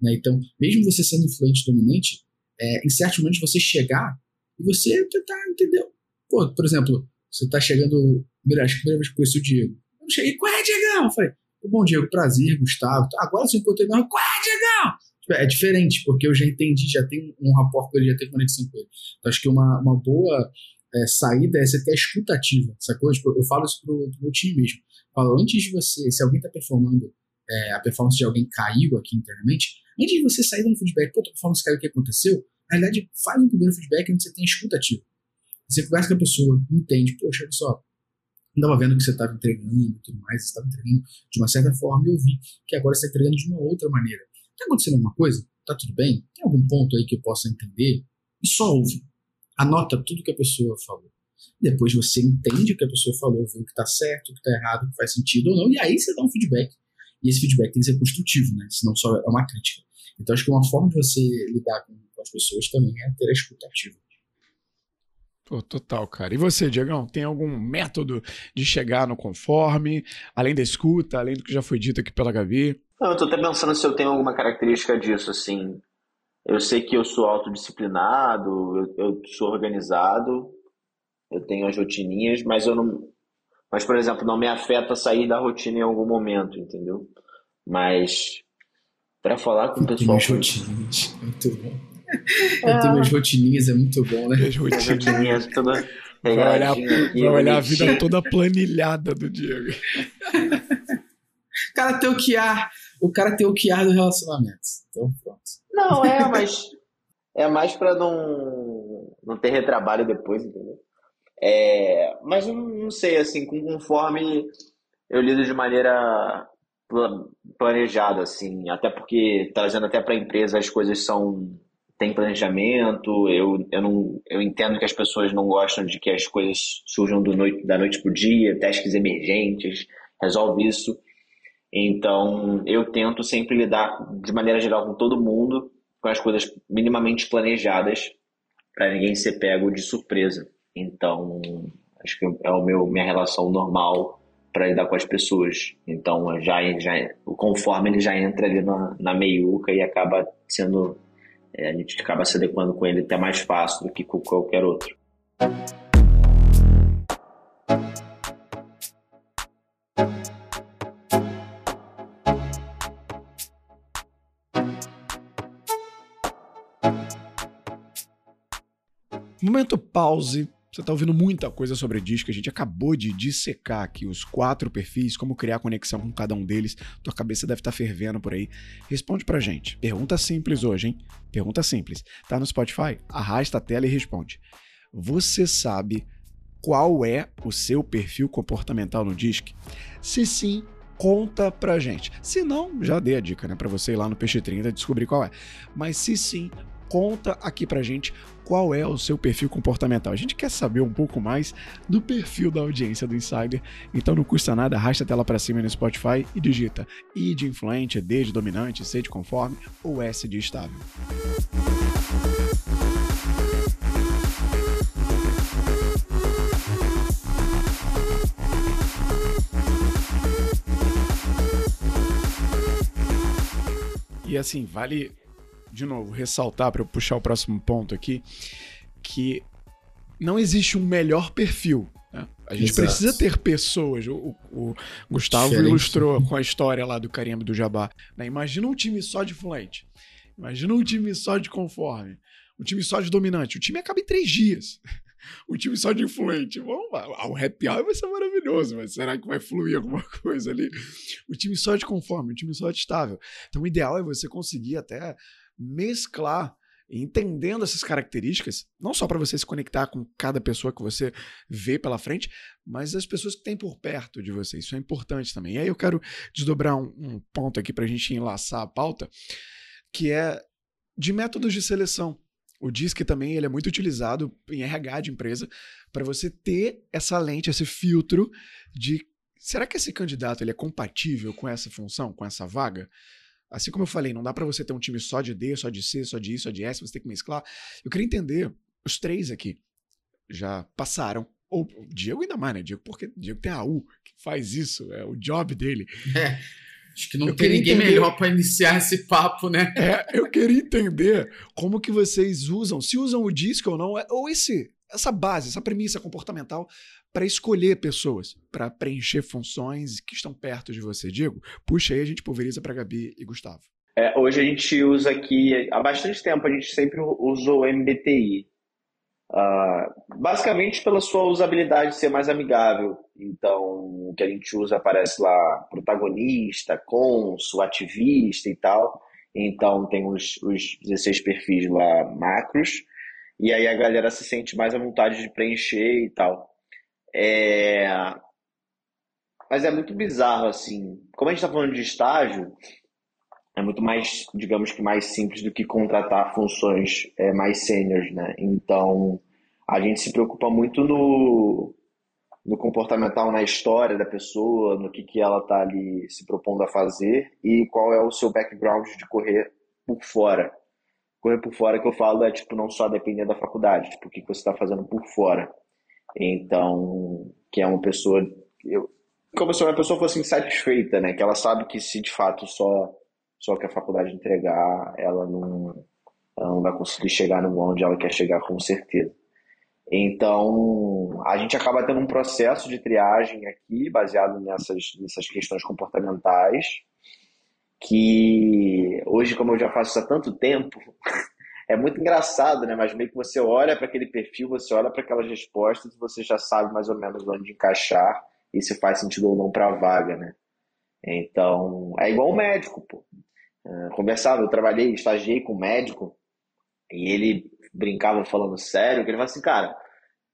[SPEAKER 4] Né? Então, mesmo você sendo influente dominante, é, em certos momentos você chegar e você tentar entender. Pô, por exemplo, você tá chegando. Acho que a primeira vez que conheci o Diego. Eu cheguei, qual é, Diegão? Eu falei, bom, Diego, prazer, Gustavo. Agora você encontrei, não, qual é, Diegão? Tipo, é diferente, porque eu já entendi, já tenho um rapport com ele, já tenho conexão com ele. Então, acho que uma, uma boa é, saída é você ter a escuta ativa, sacou? Tipo, eu falo isso pro, pro meu time mesmo. Falo, antes de você, se alguém tá performando, é, a performance de alguém caiu aqui internamente, antes de você sair dando feedback, pô, tua performance caiu, o que aconteceu? Na realidade, faz um primeiro feedback onde você tem escuta ativa. Você conversa com a pessoa, entende, poxa, olha só, não estava vendo que você estava entregando e tudo mais, você estava entregando de uma certa forma e eu vi que agora você está entregando de uma outra maneira. Está acontecendo alguma coisa? Está tudo bem? Tem algum ponto aí que eu possa entender? E só ouve. Anota tudo que a pessoa falou. Depois você entende o que a pessoa falou, vê o que está certo, o que está errado, o que faz sentido ou não, e aí você dá um feedback. E esse feedback tem que ser construtivo, né? Senão só é uma crítica. Então acho que uma forma de você lidar com, as pessoas também é ter a escuta ativa.
[SPEAKER 1] Pô, total, cara. E você, Diegão, tem algum método de chegar no conforme, além da escuta, além do que já foi dito aqui pela Gabi?
[SPEAKER 3] Não, eu tô até pensando se eu tenho alguma característica disso, assim. Eu sei que eu sou autodisciplinado, eu, eu sou organizado, eu tenho as rotininhas, mas eu não. Mas, por exemplo, não me afeta sair da rotina em algum momento, entendeu? Mas para falar com o pessoal.
[SPEAKER 4] Minhas rotininhas, muito bom. Eu tenho minhas rotininhas, é muito bom, né?
[SPEAKER 1] Minhas rotininhas, toda. Vai olhar, vai olhar a vida toda planilhada do Diego.
[SPEAKER 4] o cara tem o QA, o cara tem o QA do relacionamento. Então, pronto.
[SPEAKER 3] Não, é, mas é mais para não, não ter retrabalho depois, entendeu? É, mas não, não sei, assim, conforme eu lido de maneira planejada, assim, até porque trazendo até para a empresa as coisas são tem planejamento, eu, eu, não, eu entendo que as pessoas não gostam de que as coisas surjam noite, da noite para o dia, testes emergentes, resolve isso. Então, eu tento sempre lidar de maneira geral com todo mundo, com as coisas minimamente planejadas, para ninguém ser pego de surpresa. Então, acho que é o meu minha relação normal para lidar com as pessoas. Então, já já o conforme ele já entra ali na, na meiuca e acaba sendo é, a gente acaba se adequando com ele até mais fácil do que com qualquer outro.
[SPEAKER 1] Momento pause você está ouvindo muita coisa sobre disco, a gente acabou de dissecar aqui os quatro perfis, como criar conexão com cada um deles. Tua cabeça deve estar tá fervendo por aí. Responde pra gente. Pergunta simples hoje, hein? Pergunta simples. Tá no Spotify? Arrasta a tela e responde. Você sabe qual é o seu perfil comportamental no Disc? Se sim, conta pra gente. Se não, já dei a dica, né, para você ir lá no Peixe 30 descobrir qual é. Mas se sim, conta aqui pra gente qual é o seu perfil comportamental. A gente quer saber um pouco mais do perfil da audiência do Insider, então não custa nada, arrasta a tela para cima no Spotify e digita I de influente, D de dominante, C de conforme ou S de estável. E assim, vale de novo, ressaltar para eu puxar o próximo ponto aqui, que não existe um melhor perfil. Né? A gente Exato. precisa ter pessoas. O, o Gustavo Diferente. ilustrou com a história lá do carimbo do Jabá. Né? Imagina um time só de fluente. Imagina um time só de conforme. Um time só de dominante. O time acaba em três dias. Um time só de influente. Vamos lá. O happy hour vai ser maravilhoso, mas será que vai fluir alguma coisa ali? O time só de conforme, um time só de estável. Então, o ideal é você conseguir até mesclar entendendo essas características, não só para você se conectar com cada pessoa que você vê pela frente, mas as pessoas que têm por perto de você. Isso é importante também. E aí eu quero desdobrar um, um ponto aqui para a gente enlaçar a pauta, que é de métodos de seleção. O DISC também ele é muito utilizado em RH de empresa para você ter essa lente, esse filtro de será que esse candidato ele é compatível com essa função, com essa vaga? Assim como eu falei, não dá para você ter um time só de D, só de C, só de I, só de S, você tem que mesclar. Eu queria entender, os três aqui já passaram, ou o Diego ainda mais, né, Diego? Porque Diego tem a U, que faz isso, é o job dele.
[SPEAKER 4] É, acho que não eu tem ninguém entender, melhor para iniciar esse papo, né?
[SPEAKER 1] É, eu queria entender como que vocês usam, se usam o disco ou não, ou esse essa base, essa premissa comportamental para escolher pessoas, para preencher funções que estão perto de você. Diego, puxa aí, a gente pulveriza para Gabi e Gustavo.
[SPEAKER 3] É, hoje a gente usa aqui, há bastante tempo, a gente sempre usou o MBTI. Uh, ah, basicamente pela sua usabilidade ser mais amigável. Então, o que a gente usa aparece lá protagonista, cônsul, ativista e tal. Então, tem os, os 16 perfis lá macros e aí a galera se sente mais à vontade de preencher e tal. É... Mas é muito bizarro, assim. Como a gente está falando de estágio, é muito mais, digamos que mais simples do que contratar funções é, mais sêniores, né? Então, a gente se preocupa muito no, no comportamental, na história da pessoa, no que, que ela está ali se propondo a fazer e qual é o seu background de correr por fora correr por fora que eu falo é, tipo, não só depender da faculdade, tipo, o que você está fazendo por fora. Então, que é uma pessoa... Eu, como se uma pessoa fosse insatisfeita, né? Que ela sabe que se de fato só, só que a faculdade entregar, ela não, ela não vai conseguir chegar no onde ela quer chegar com certeza. Então, a gente acaba tendo um processo de triagem aqui, baseado nessas, nessas questões comportamentais, que hoje, como eu já faço há tanto tempo, é muito engraçado, né? Mas meio que você olha para aquele perfil, você olha para aquelas respostas e você já sabe mais ou menos onde encaixar e se faz sentido ou não para a vaga, né? Então, é igual o médico, pô. É, conversava, eu trabalhei, estagiei com um médico e ele brincava falando sério, que ele falava assim, cara,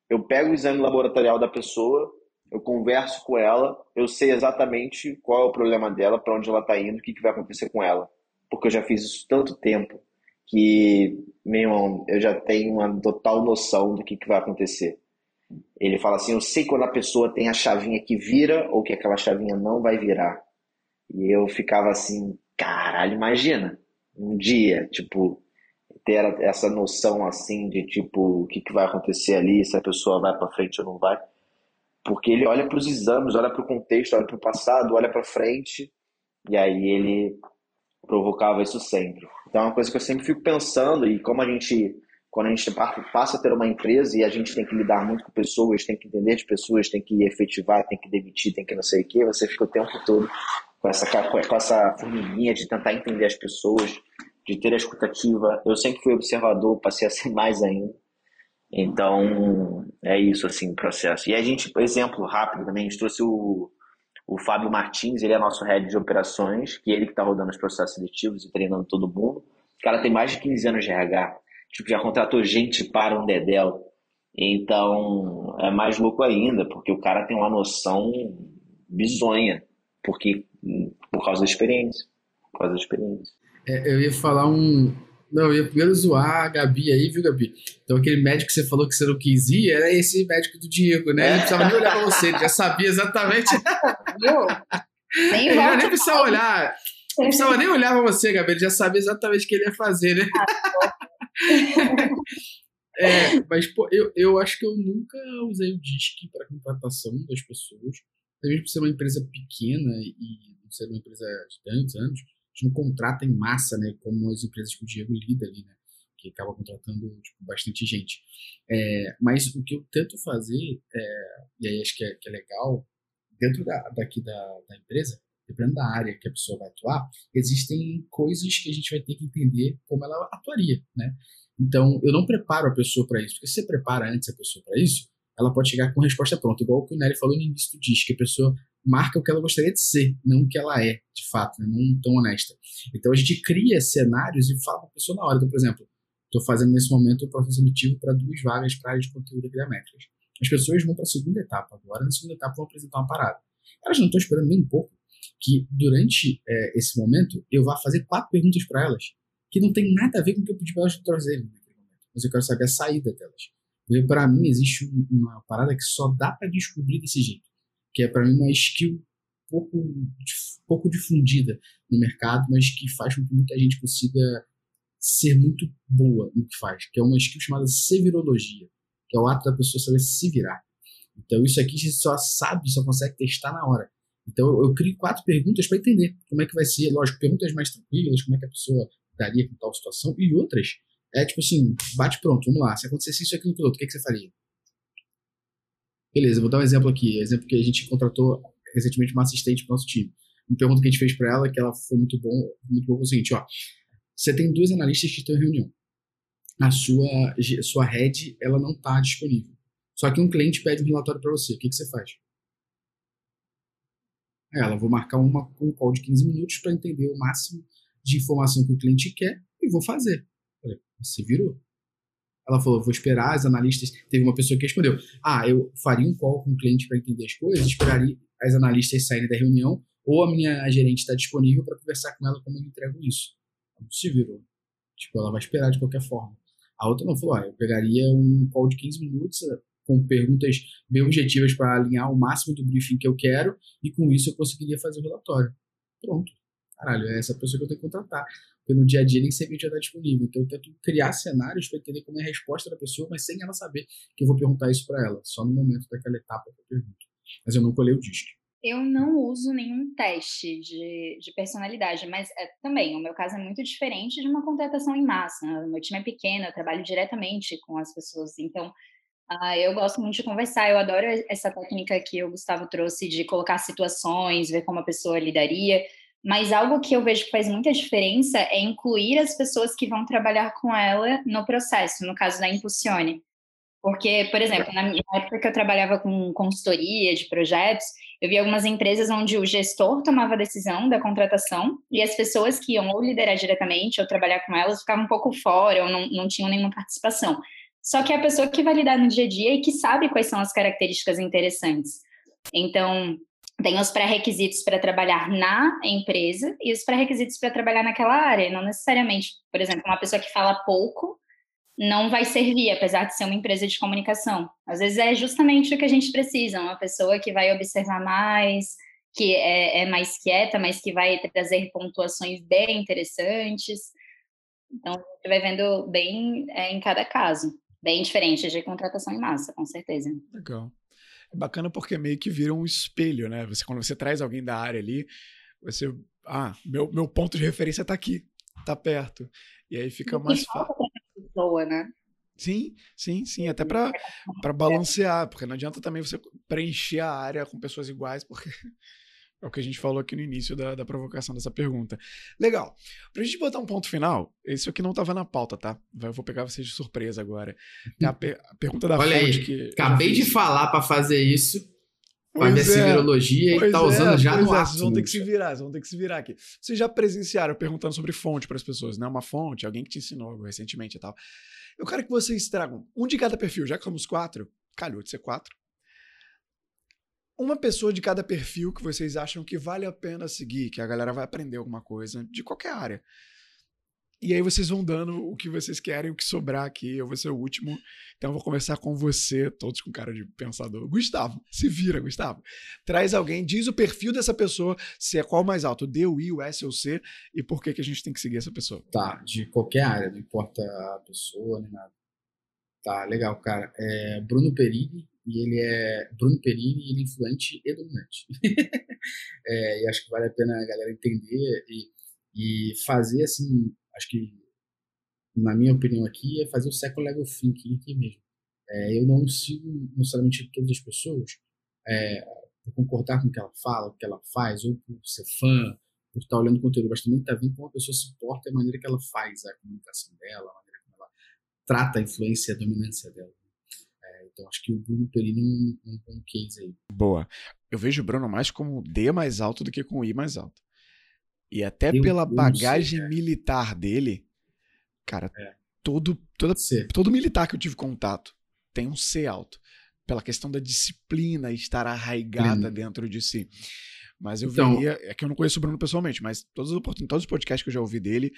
[SPEAKER 3] eu pego o exame laboratorial da pessoa, eu converso com ela, eu sei exatamente qual é o problema dela, para onde ela está indo, o que, que vai acontecer com ela. Porque eu já fiz isso tanto tempo que, meu irmão, eu já tenho uma total noção do que, que vai acontecer. Ele fala assim: eu sei quando a pessoa tem a chavinha que vira ou que aquela chavinha não vai virar. E eu ficava assim: caralho, imagina, um dia, tipo, ter essa noção assim de tipo o que, que vai acontecer ali, se a pessoa vai para frente ou não vai, porque ele olha para os exames, olha para o contexto, olha para o passado, olha para frente e aí ele provocava isso sempre. Então é uma coisa que eu sempre fico pensando e como a gente quando a gente passa a ter uma empresa e a gente tem que lidar muito com pessoas, tem que entender de pessoas, tem que efetivar, tem que demitir, tem que não sei o que, você fica o tempo todo com essa, com essa formiguinha de tentar entender as pessoas, de ter a escutativa. Eu sempre fui observador, passei a ser mais ainda. Então, é isso, assim, o processo. E a gente, exemplo rápido também, a gente trouxe o, o Fábio Martins, ele é nosso head de operações, que é ele que está rodando os processos seletivos e treinando todo mundo. O cara tem mais de 15 anos de RH, tipo, já contratou gente para um dedel. Então, é mais louco ainda, porque o cara tem uma noção bizonha, porque por causa da experiência. Por causa da experiência.
[SPEAKER 4] É, eu ia falar um. Não, eu ia primeiro zoar a Gabi aí, viu, Gabi? Então, aquele médico que você falou que você não quis ir era esse médico do Diego, né? Ele não precisava nem olhar pra você, ele já sabia exatamente. Viu? Nem ele nem precisava olhar. Não precisava nem olhar pra você, Gabi, ele já sabia exatamente o que ele ia fazer, né? é, mas, pô, eu, eu acho que eu nunca usei o DISC para contratação das pessoas. Talvez por ser uma empresa pequena e não ser uma empresa de tantos anos, gente não contrata em massa, né? Como as empresas que o Diego lida ali, né? Que acaba contratando tipo, bastante gente. É, mas o que eu tento fazer, é, e aí acho que é, que é legal, dentro da, daqui da, da empresa, dependendo da área que a pessoa vai atuar, existem coisas que a gente vai ter que entender como ela atuaria, né? Então, eu não preparo a pessoa para isso, porque se você prepara antes a pessoa para isso, ela pode chegar com resposta pronta, igual o que o Nery falou no início do disco, que a pessoa marca o que ela gostaria de ser, não o que ela é, de fato, né? não tão honesta. Então a gente cria cenários e fala para a pessoa na hora. Então, por exemplo, estou fazendo nesse momento o processo seletivo para duas vagas para área de conteúdo e gramétricas. As pessoas vão para a segunda etapa agora, na segunda etapa vão apresentar uma parada. Elas não estão esperando nem um pouco que durante é, esse momento eu vá fazer quatro perguntas para elas que não tem nada a ver com o que eu pedi para elas trazerem naquele momento. Mas eu quero saber a saída delas. Para mim existe uma parada que só dá para descobrir desse jeito que é para mim uma skill pouco, pouco difundida no mercado, mas que faz com que muita gente consiga ser muito boa no que faz, que é uma skill chamada sevirologia, que é o ato da pessoa saber se virar. Então isso aqui você só sabe, só consegue testar na hora. Então eu, eu crio quatro perguntas para entender como é que vai ser, lógico, perguntas mais tranquilas, como é que a pessoa daria com tal situação, e outras é tipo assim, bate pronto, vamos lá, se acontecesse isso, aquilo, aquilo outro, o que, que você faria? Beleza, vou dar um exemplo aqui. Exemplo que a gente contratou recentemente uma assistente para o nosso time. Uma pergunta que a gente fez para ela, que ela foi muito bom, muito bom, foi o seguinte, ó. Você tem duas analistas que estão em reunião. A sua, sua head, ela não está disponível. Só que um cliente pede um relatório para você. O que, que você faz? Ela, vou marcar uma, um call de 15 minutos para entender o máximo de informação que o cliente quer e vou fazer. Você virou. Ela falou, vou esperar as analistas. Teve uma pessoa que respondeu: Ah, eu faria um call com o cliente para entender as coisas, esperaria as analistas saírem da reunião, ou a minha gerente está disponível para conversar com ela como eu entrego isso. Se virou. Tipo, ela vai esperar de qualquer forma. A outra não falou: ah, eu pegaria um call de 15 minutos eh, com perguntas bem objetivas para alinhar o máximo do briefing que eu quero, e com isso eu conseguiria fazer o relatório. Pronto. Caralho, é essa pessoa que eu tenho que contratar. Porque no dia a dia nem sempre a gente vai disponível. Então eu tento criar cenários para entender como é a resposta da pessoa, mas sem ela saber que eu vou perguntar isso para ela, só no momento daquela etapa que eu pergunto. Mas eu não colhei o disco.
[SPEAKER 2] Eu não uso nenhum teste de, de personalidade, mas é, também, o meu caso é muito diferente de uma contratação em massa. Né? O meu time é pequeno, eu trabalho diretamente com as pessoas, então uh, eu gosto muito de conversar. Eu adoro essa técnica que o Gustavo trouxe de colocar situações, ver como a pessoa lidaria. Mas algo que eu vejo que faz muita diferença é incluir as pessoas que vão trabalhar com ela no processo, no caso da Impulsione. Porque, por exemplo, na época que eu trabalhava com consultoria de projetos, eu vi algumas empresas onde o gestor tomava a decisão da contratação e as pessoas que iam ou liderar diretamente ou trabalhar com elas ficavam um pouco fora ou não, não tinham nenhuma participação. Só que é a pessoa que vai lidar no dia a dia e que sabe quais são as características interessantes. Então, tem os pré-requisitos para trabalhar na empresa e os pré-requisitos para trabalhar naquela área. Não necessariamente, por exemplo, uma pessoa que fala pouco não vai servir, apesar de ser uma empresa de comunicação. Às vezes é justamente o que a gente precisa, uma pessoa que vai observar mais, que é, é mais quieta, mas que vai trazer pontuações bem interessantes. Então, você vai vendo bem é, em cada caso, bem diferente de contratação em massa, com certeza.
[SPEAKER 1] Legal. É bacana porque meio que vira um espelho, né? Você, quando você traz alguém da área ali, você. Ah, meu, meu ponto de referência está aqui, está perto. E aí fica mais fácil
[SPEAKER 2] pessoa, né?
[SPEAKER 1] Sim, sim, sim, até para balancear, porque não adianta também você preencher a área com pessoas iguais, porque é o que a gente falou aqui no início da, da provocação dessa pergunta. Legal. Pra gente botar um ponto final, isso aqui não estava na pauta, tá? Eu vou pegar vocês de surpresa agora. É a, per a pergunta da
[SPEAKER 4] Olha
[SPEAKER 1] fonte
[SPEAKER 4] aí,
[SPEAKER 1] que.
[SPEAKER 4] Acabei de falar para fazer isso. Com a minha é, e tá usando
[SPEAKER 1] é,
[SPEAKER 4] já no
[SPEAKER 1] é, Vocês vão ter que se virar, vocês vão ter que se virar aqui. Vocês já presenciaram perguntando sobre fonte para as pessoas, né? Uma fonte, alguém que te ensinou recentemente e tal. Eu quero que vocês tragam um de cada perfil, já que somos quatro, calhou de ser quatro. Uma pessoa de cada perfil que vocês acham que vale a pena seguir, que a galera vai aprender alguma coisa de qualquer área. E aí vocês vão dando o que vocês querem, o que sobrar aqui. Eu vou ser o último. Então eu vou começar com você, todos com cara de pensador. Gustavo, se vira, Gustavo. Traz alguém, diz o perfil dessa pessoa, se é qual mais alto, D, o I, o S ou C, e por que, que a gente tem que seguir essa pessoa.
[SPEAKER 4] Tá, de qualquer área, não importa a pessoa nem nada. Tá, legal, cara. É Bruno Perini, e ele é Bruno Perini, ele é influente e dominante. é, e acho que vale a pena a galera entender e, e fazer assim acho que, na minha opinião aqui, é fazer o second level thinking aqui mesmo. É, eu não sigo necessariamente todas as pessoas é, por concordar com o que ela fala, o que ela faz, ou por ser fã, por estar olhando o conteúdo, mas também está vendo como a pessoa se porta a maneira que ela faz a comunicação dela, a maneira como ela trata a influência e a dominância dela. Então acho que o Bruno Perini é um, um, um case aí.
[SPEAKER 1] Boa. Eu vejo o Bruno mais como D mais alto do que com I mais alto. E até pela bagagem sei, militar dele, cara, é. todo, toda, todo militar que eu tive contato tem um C alto. Pela questão da disciplina estar arraigada hum. dentro de si. Mas eu então, veria, é que eu não conheço o Bruno pessoalmente, mas todos os, todos os podcasts que eu já ouvi dele,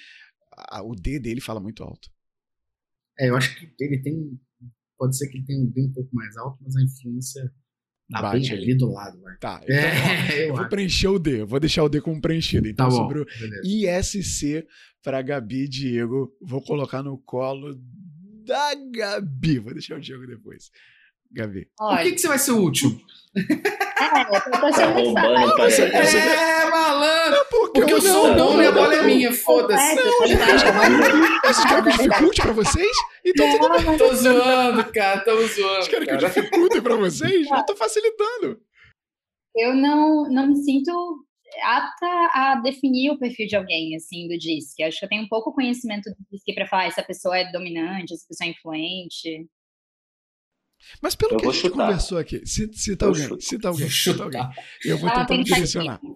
[SPEAKER 1] a, o D dele fala muito alto.
[SPEAKER 4] É, eu acho que ele tem. Pode ser que ele tenha um D um pouco mais alto, mas a influência Tá Bate bem ali do lado, vai.
[SPEAKER 1] Tá. Então, é, ó, eu vou preencher o D. Eu vou deixar o D como preenchido. Então, tá sobre o beleza. ISC para Gabi e Diego, vou colocar no colo da Gabi. Vou deixar o Diego depois. Gabi.
[SPEAKER 4] Por que, que você vai ser o último?
[SPEAKER 2] É, eu tô sendo
[SPEAKER 4] É, malandro! Porque, porque eu, sou o dono e a bola é minha, foda-se.
[SPEAKER 1] Vocês querem que eu dificulte pra vocês? Então tudo bem.
[SPEAKER 4] Tô zoando, cara, tô zoando. Vocês
[SPEAKER 1] querem que eu dificulte pra vocês? Eu tô facilitando.
[SPEAKER 2] Eu não, não me sinto apta a definir o perfil de alguém, assim, do DISC. Acho que eu tenho um pouco conhecimento do DISC pra falar essa pessoa é dominante, essa pessoa é influente.
[SPEAKER 1] Mas pelo eu que a gente chutar. conversou aqui, cita alguém, cita alguém, cita alguém. Eu vou tentar me direcionar. Aqui.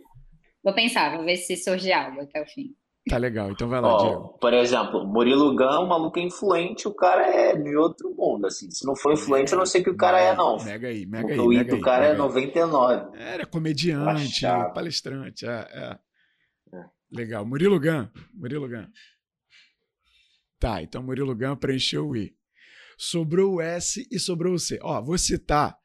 [SPEAKER 2] Vou pensar, vou ver se surge algo até o fim.
[SPEAKER 1] Tá legal, então vai lá, oh, Diego.
[SPEAKER 3] Por exemplo, Murilo Gun, o maluco é influente, o cara é de outro mundo, assim. Se não for influente, eu não sei o que o cara é, não.
[SPEAKER 1] Mega aí, mega aí.
[SPEAKER 3] O
[SPEAKER 1] Ito,
[SPEAKER 3] o cara é 99.
[SPEAKER 1] É, é comediante, palestrante, é, é, é. Legal. Murilo Gun, Murilo Gun. Tá, então Murilo Gun preencheu o I. Sobrou o S e sobrou o C. Ó, vou citar.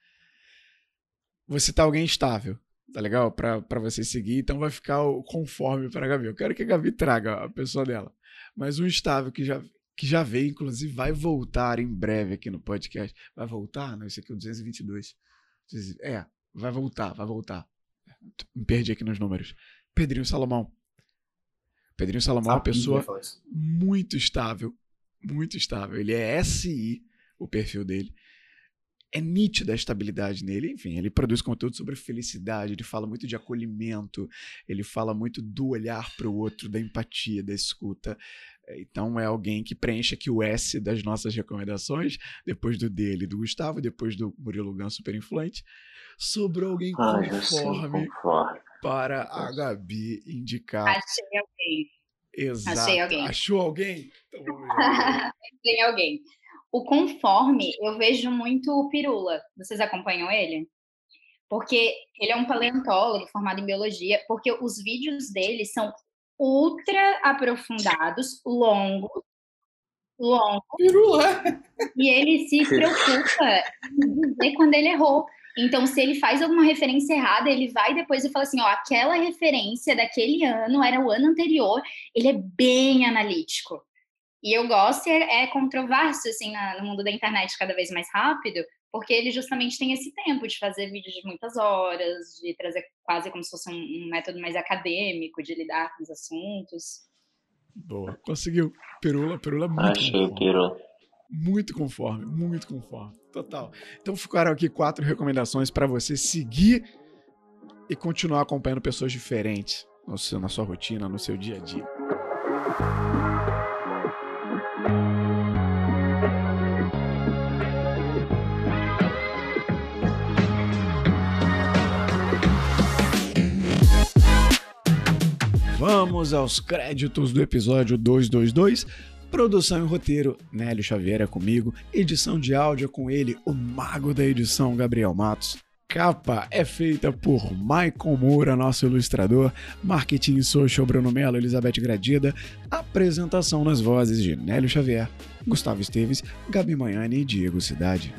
[SPEAKER 1] Vou citar alguém estável. tá legal? Pra, pra você seguir. Então vai ficar o conforme pra Gabi. Eu quero que a Gabi traga a pessoa dela. Mas um estável que já, que já veio, inclusive, vai voltar em breve aqui no podcast. Vai voltar? Não, esse aqui é o 222. É, vai voltar, vai voltar. Me perdi aqui nos números. Pedrinho Salomão. Pedrinho Salomão é uma pessoa muito estável. Muito estável. Ele é SI, o perfil dele é nítida a estabilidade nele. Enfim, ele produz conteúdo sobre felicidade, ele fala muito de acolhimento, ele fala muito do olhar para o outro, da empatia, da escuta. Então é alguém que preenche aqui o S das nossas recomendações, depois do dele, do Gustavo, depois do Murilo Gun super influente, sobre alguém ah, conforme, conforme para a Gabi indicar.
[SPEAKER 2] Achei alguém.
[SPEAKER 1] Exato. Achei alguém. Achou alguém?
[SPEAKER 2] Então Tem alguém. O conforme, eu vejo muito o Pirula. Vocês acompanham ele? Porque ele é um paleontólogo formado em biologia, porque os vídeos dele são ultra aprofundados, longos, longos.
[SPEAKER 4] Pirula.
[SPEAKER 2] E ele se preocupa em dizer quando ele errou. Então, se ele faz alguma referência errada, ele vai depois e fala assim: ó, aquela referência daquele ano era o ano anterior. Ele é bem analítico. E eu gosto, é, é controverso, assim, na, no mundo da internet cada vez mais rápido, porque ele justamente tem esse tempo de fazer vídeos de muitas horas, de trazer quase como se fosse um, um método mais acadêmico de lidar com os assuntos.
[SPEAKER 1] Boa, conseguiu. Perula, Perula muito
[SPEAKER 3] Achei. Perula.
[SPEAKER 1] Muito conforme, muito conforme. Total. Então ficaram aqui quatro recomendações para você seguir e continuar acompanhando pessoas diferentes no seu, na sua rotina, no seu dia a dia. Vamos aos créditos do episódio 222. Produção e roteiro, Nélio Xavier é comigo. Edição de áudio é com ele, o mago da edição, Gabriel Matos. Capa é feita por Maicon Moura, nosso ilustrador. Marketing e social, Bruno Mello, Elizabeth Gradida. Apresentação nas vozes de Nélio Xavier, Gustavo Esteves, Gabi Manhani e Diego Cidade.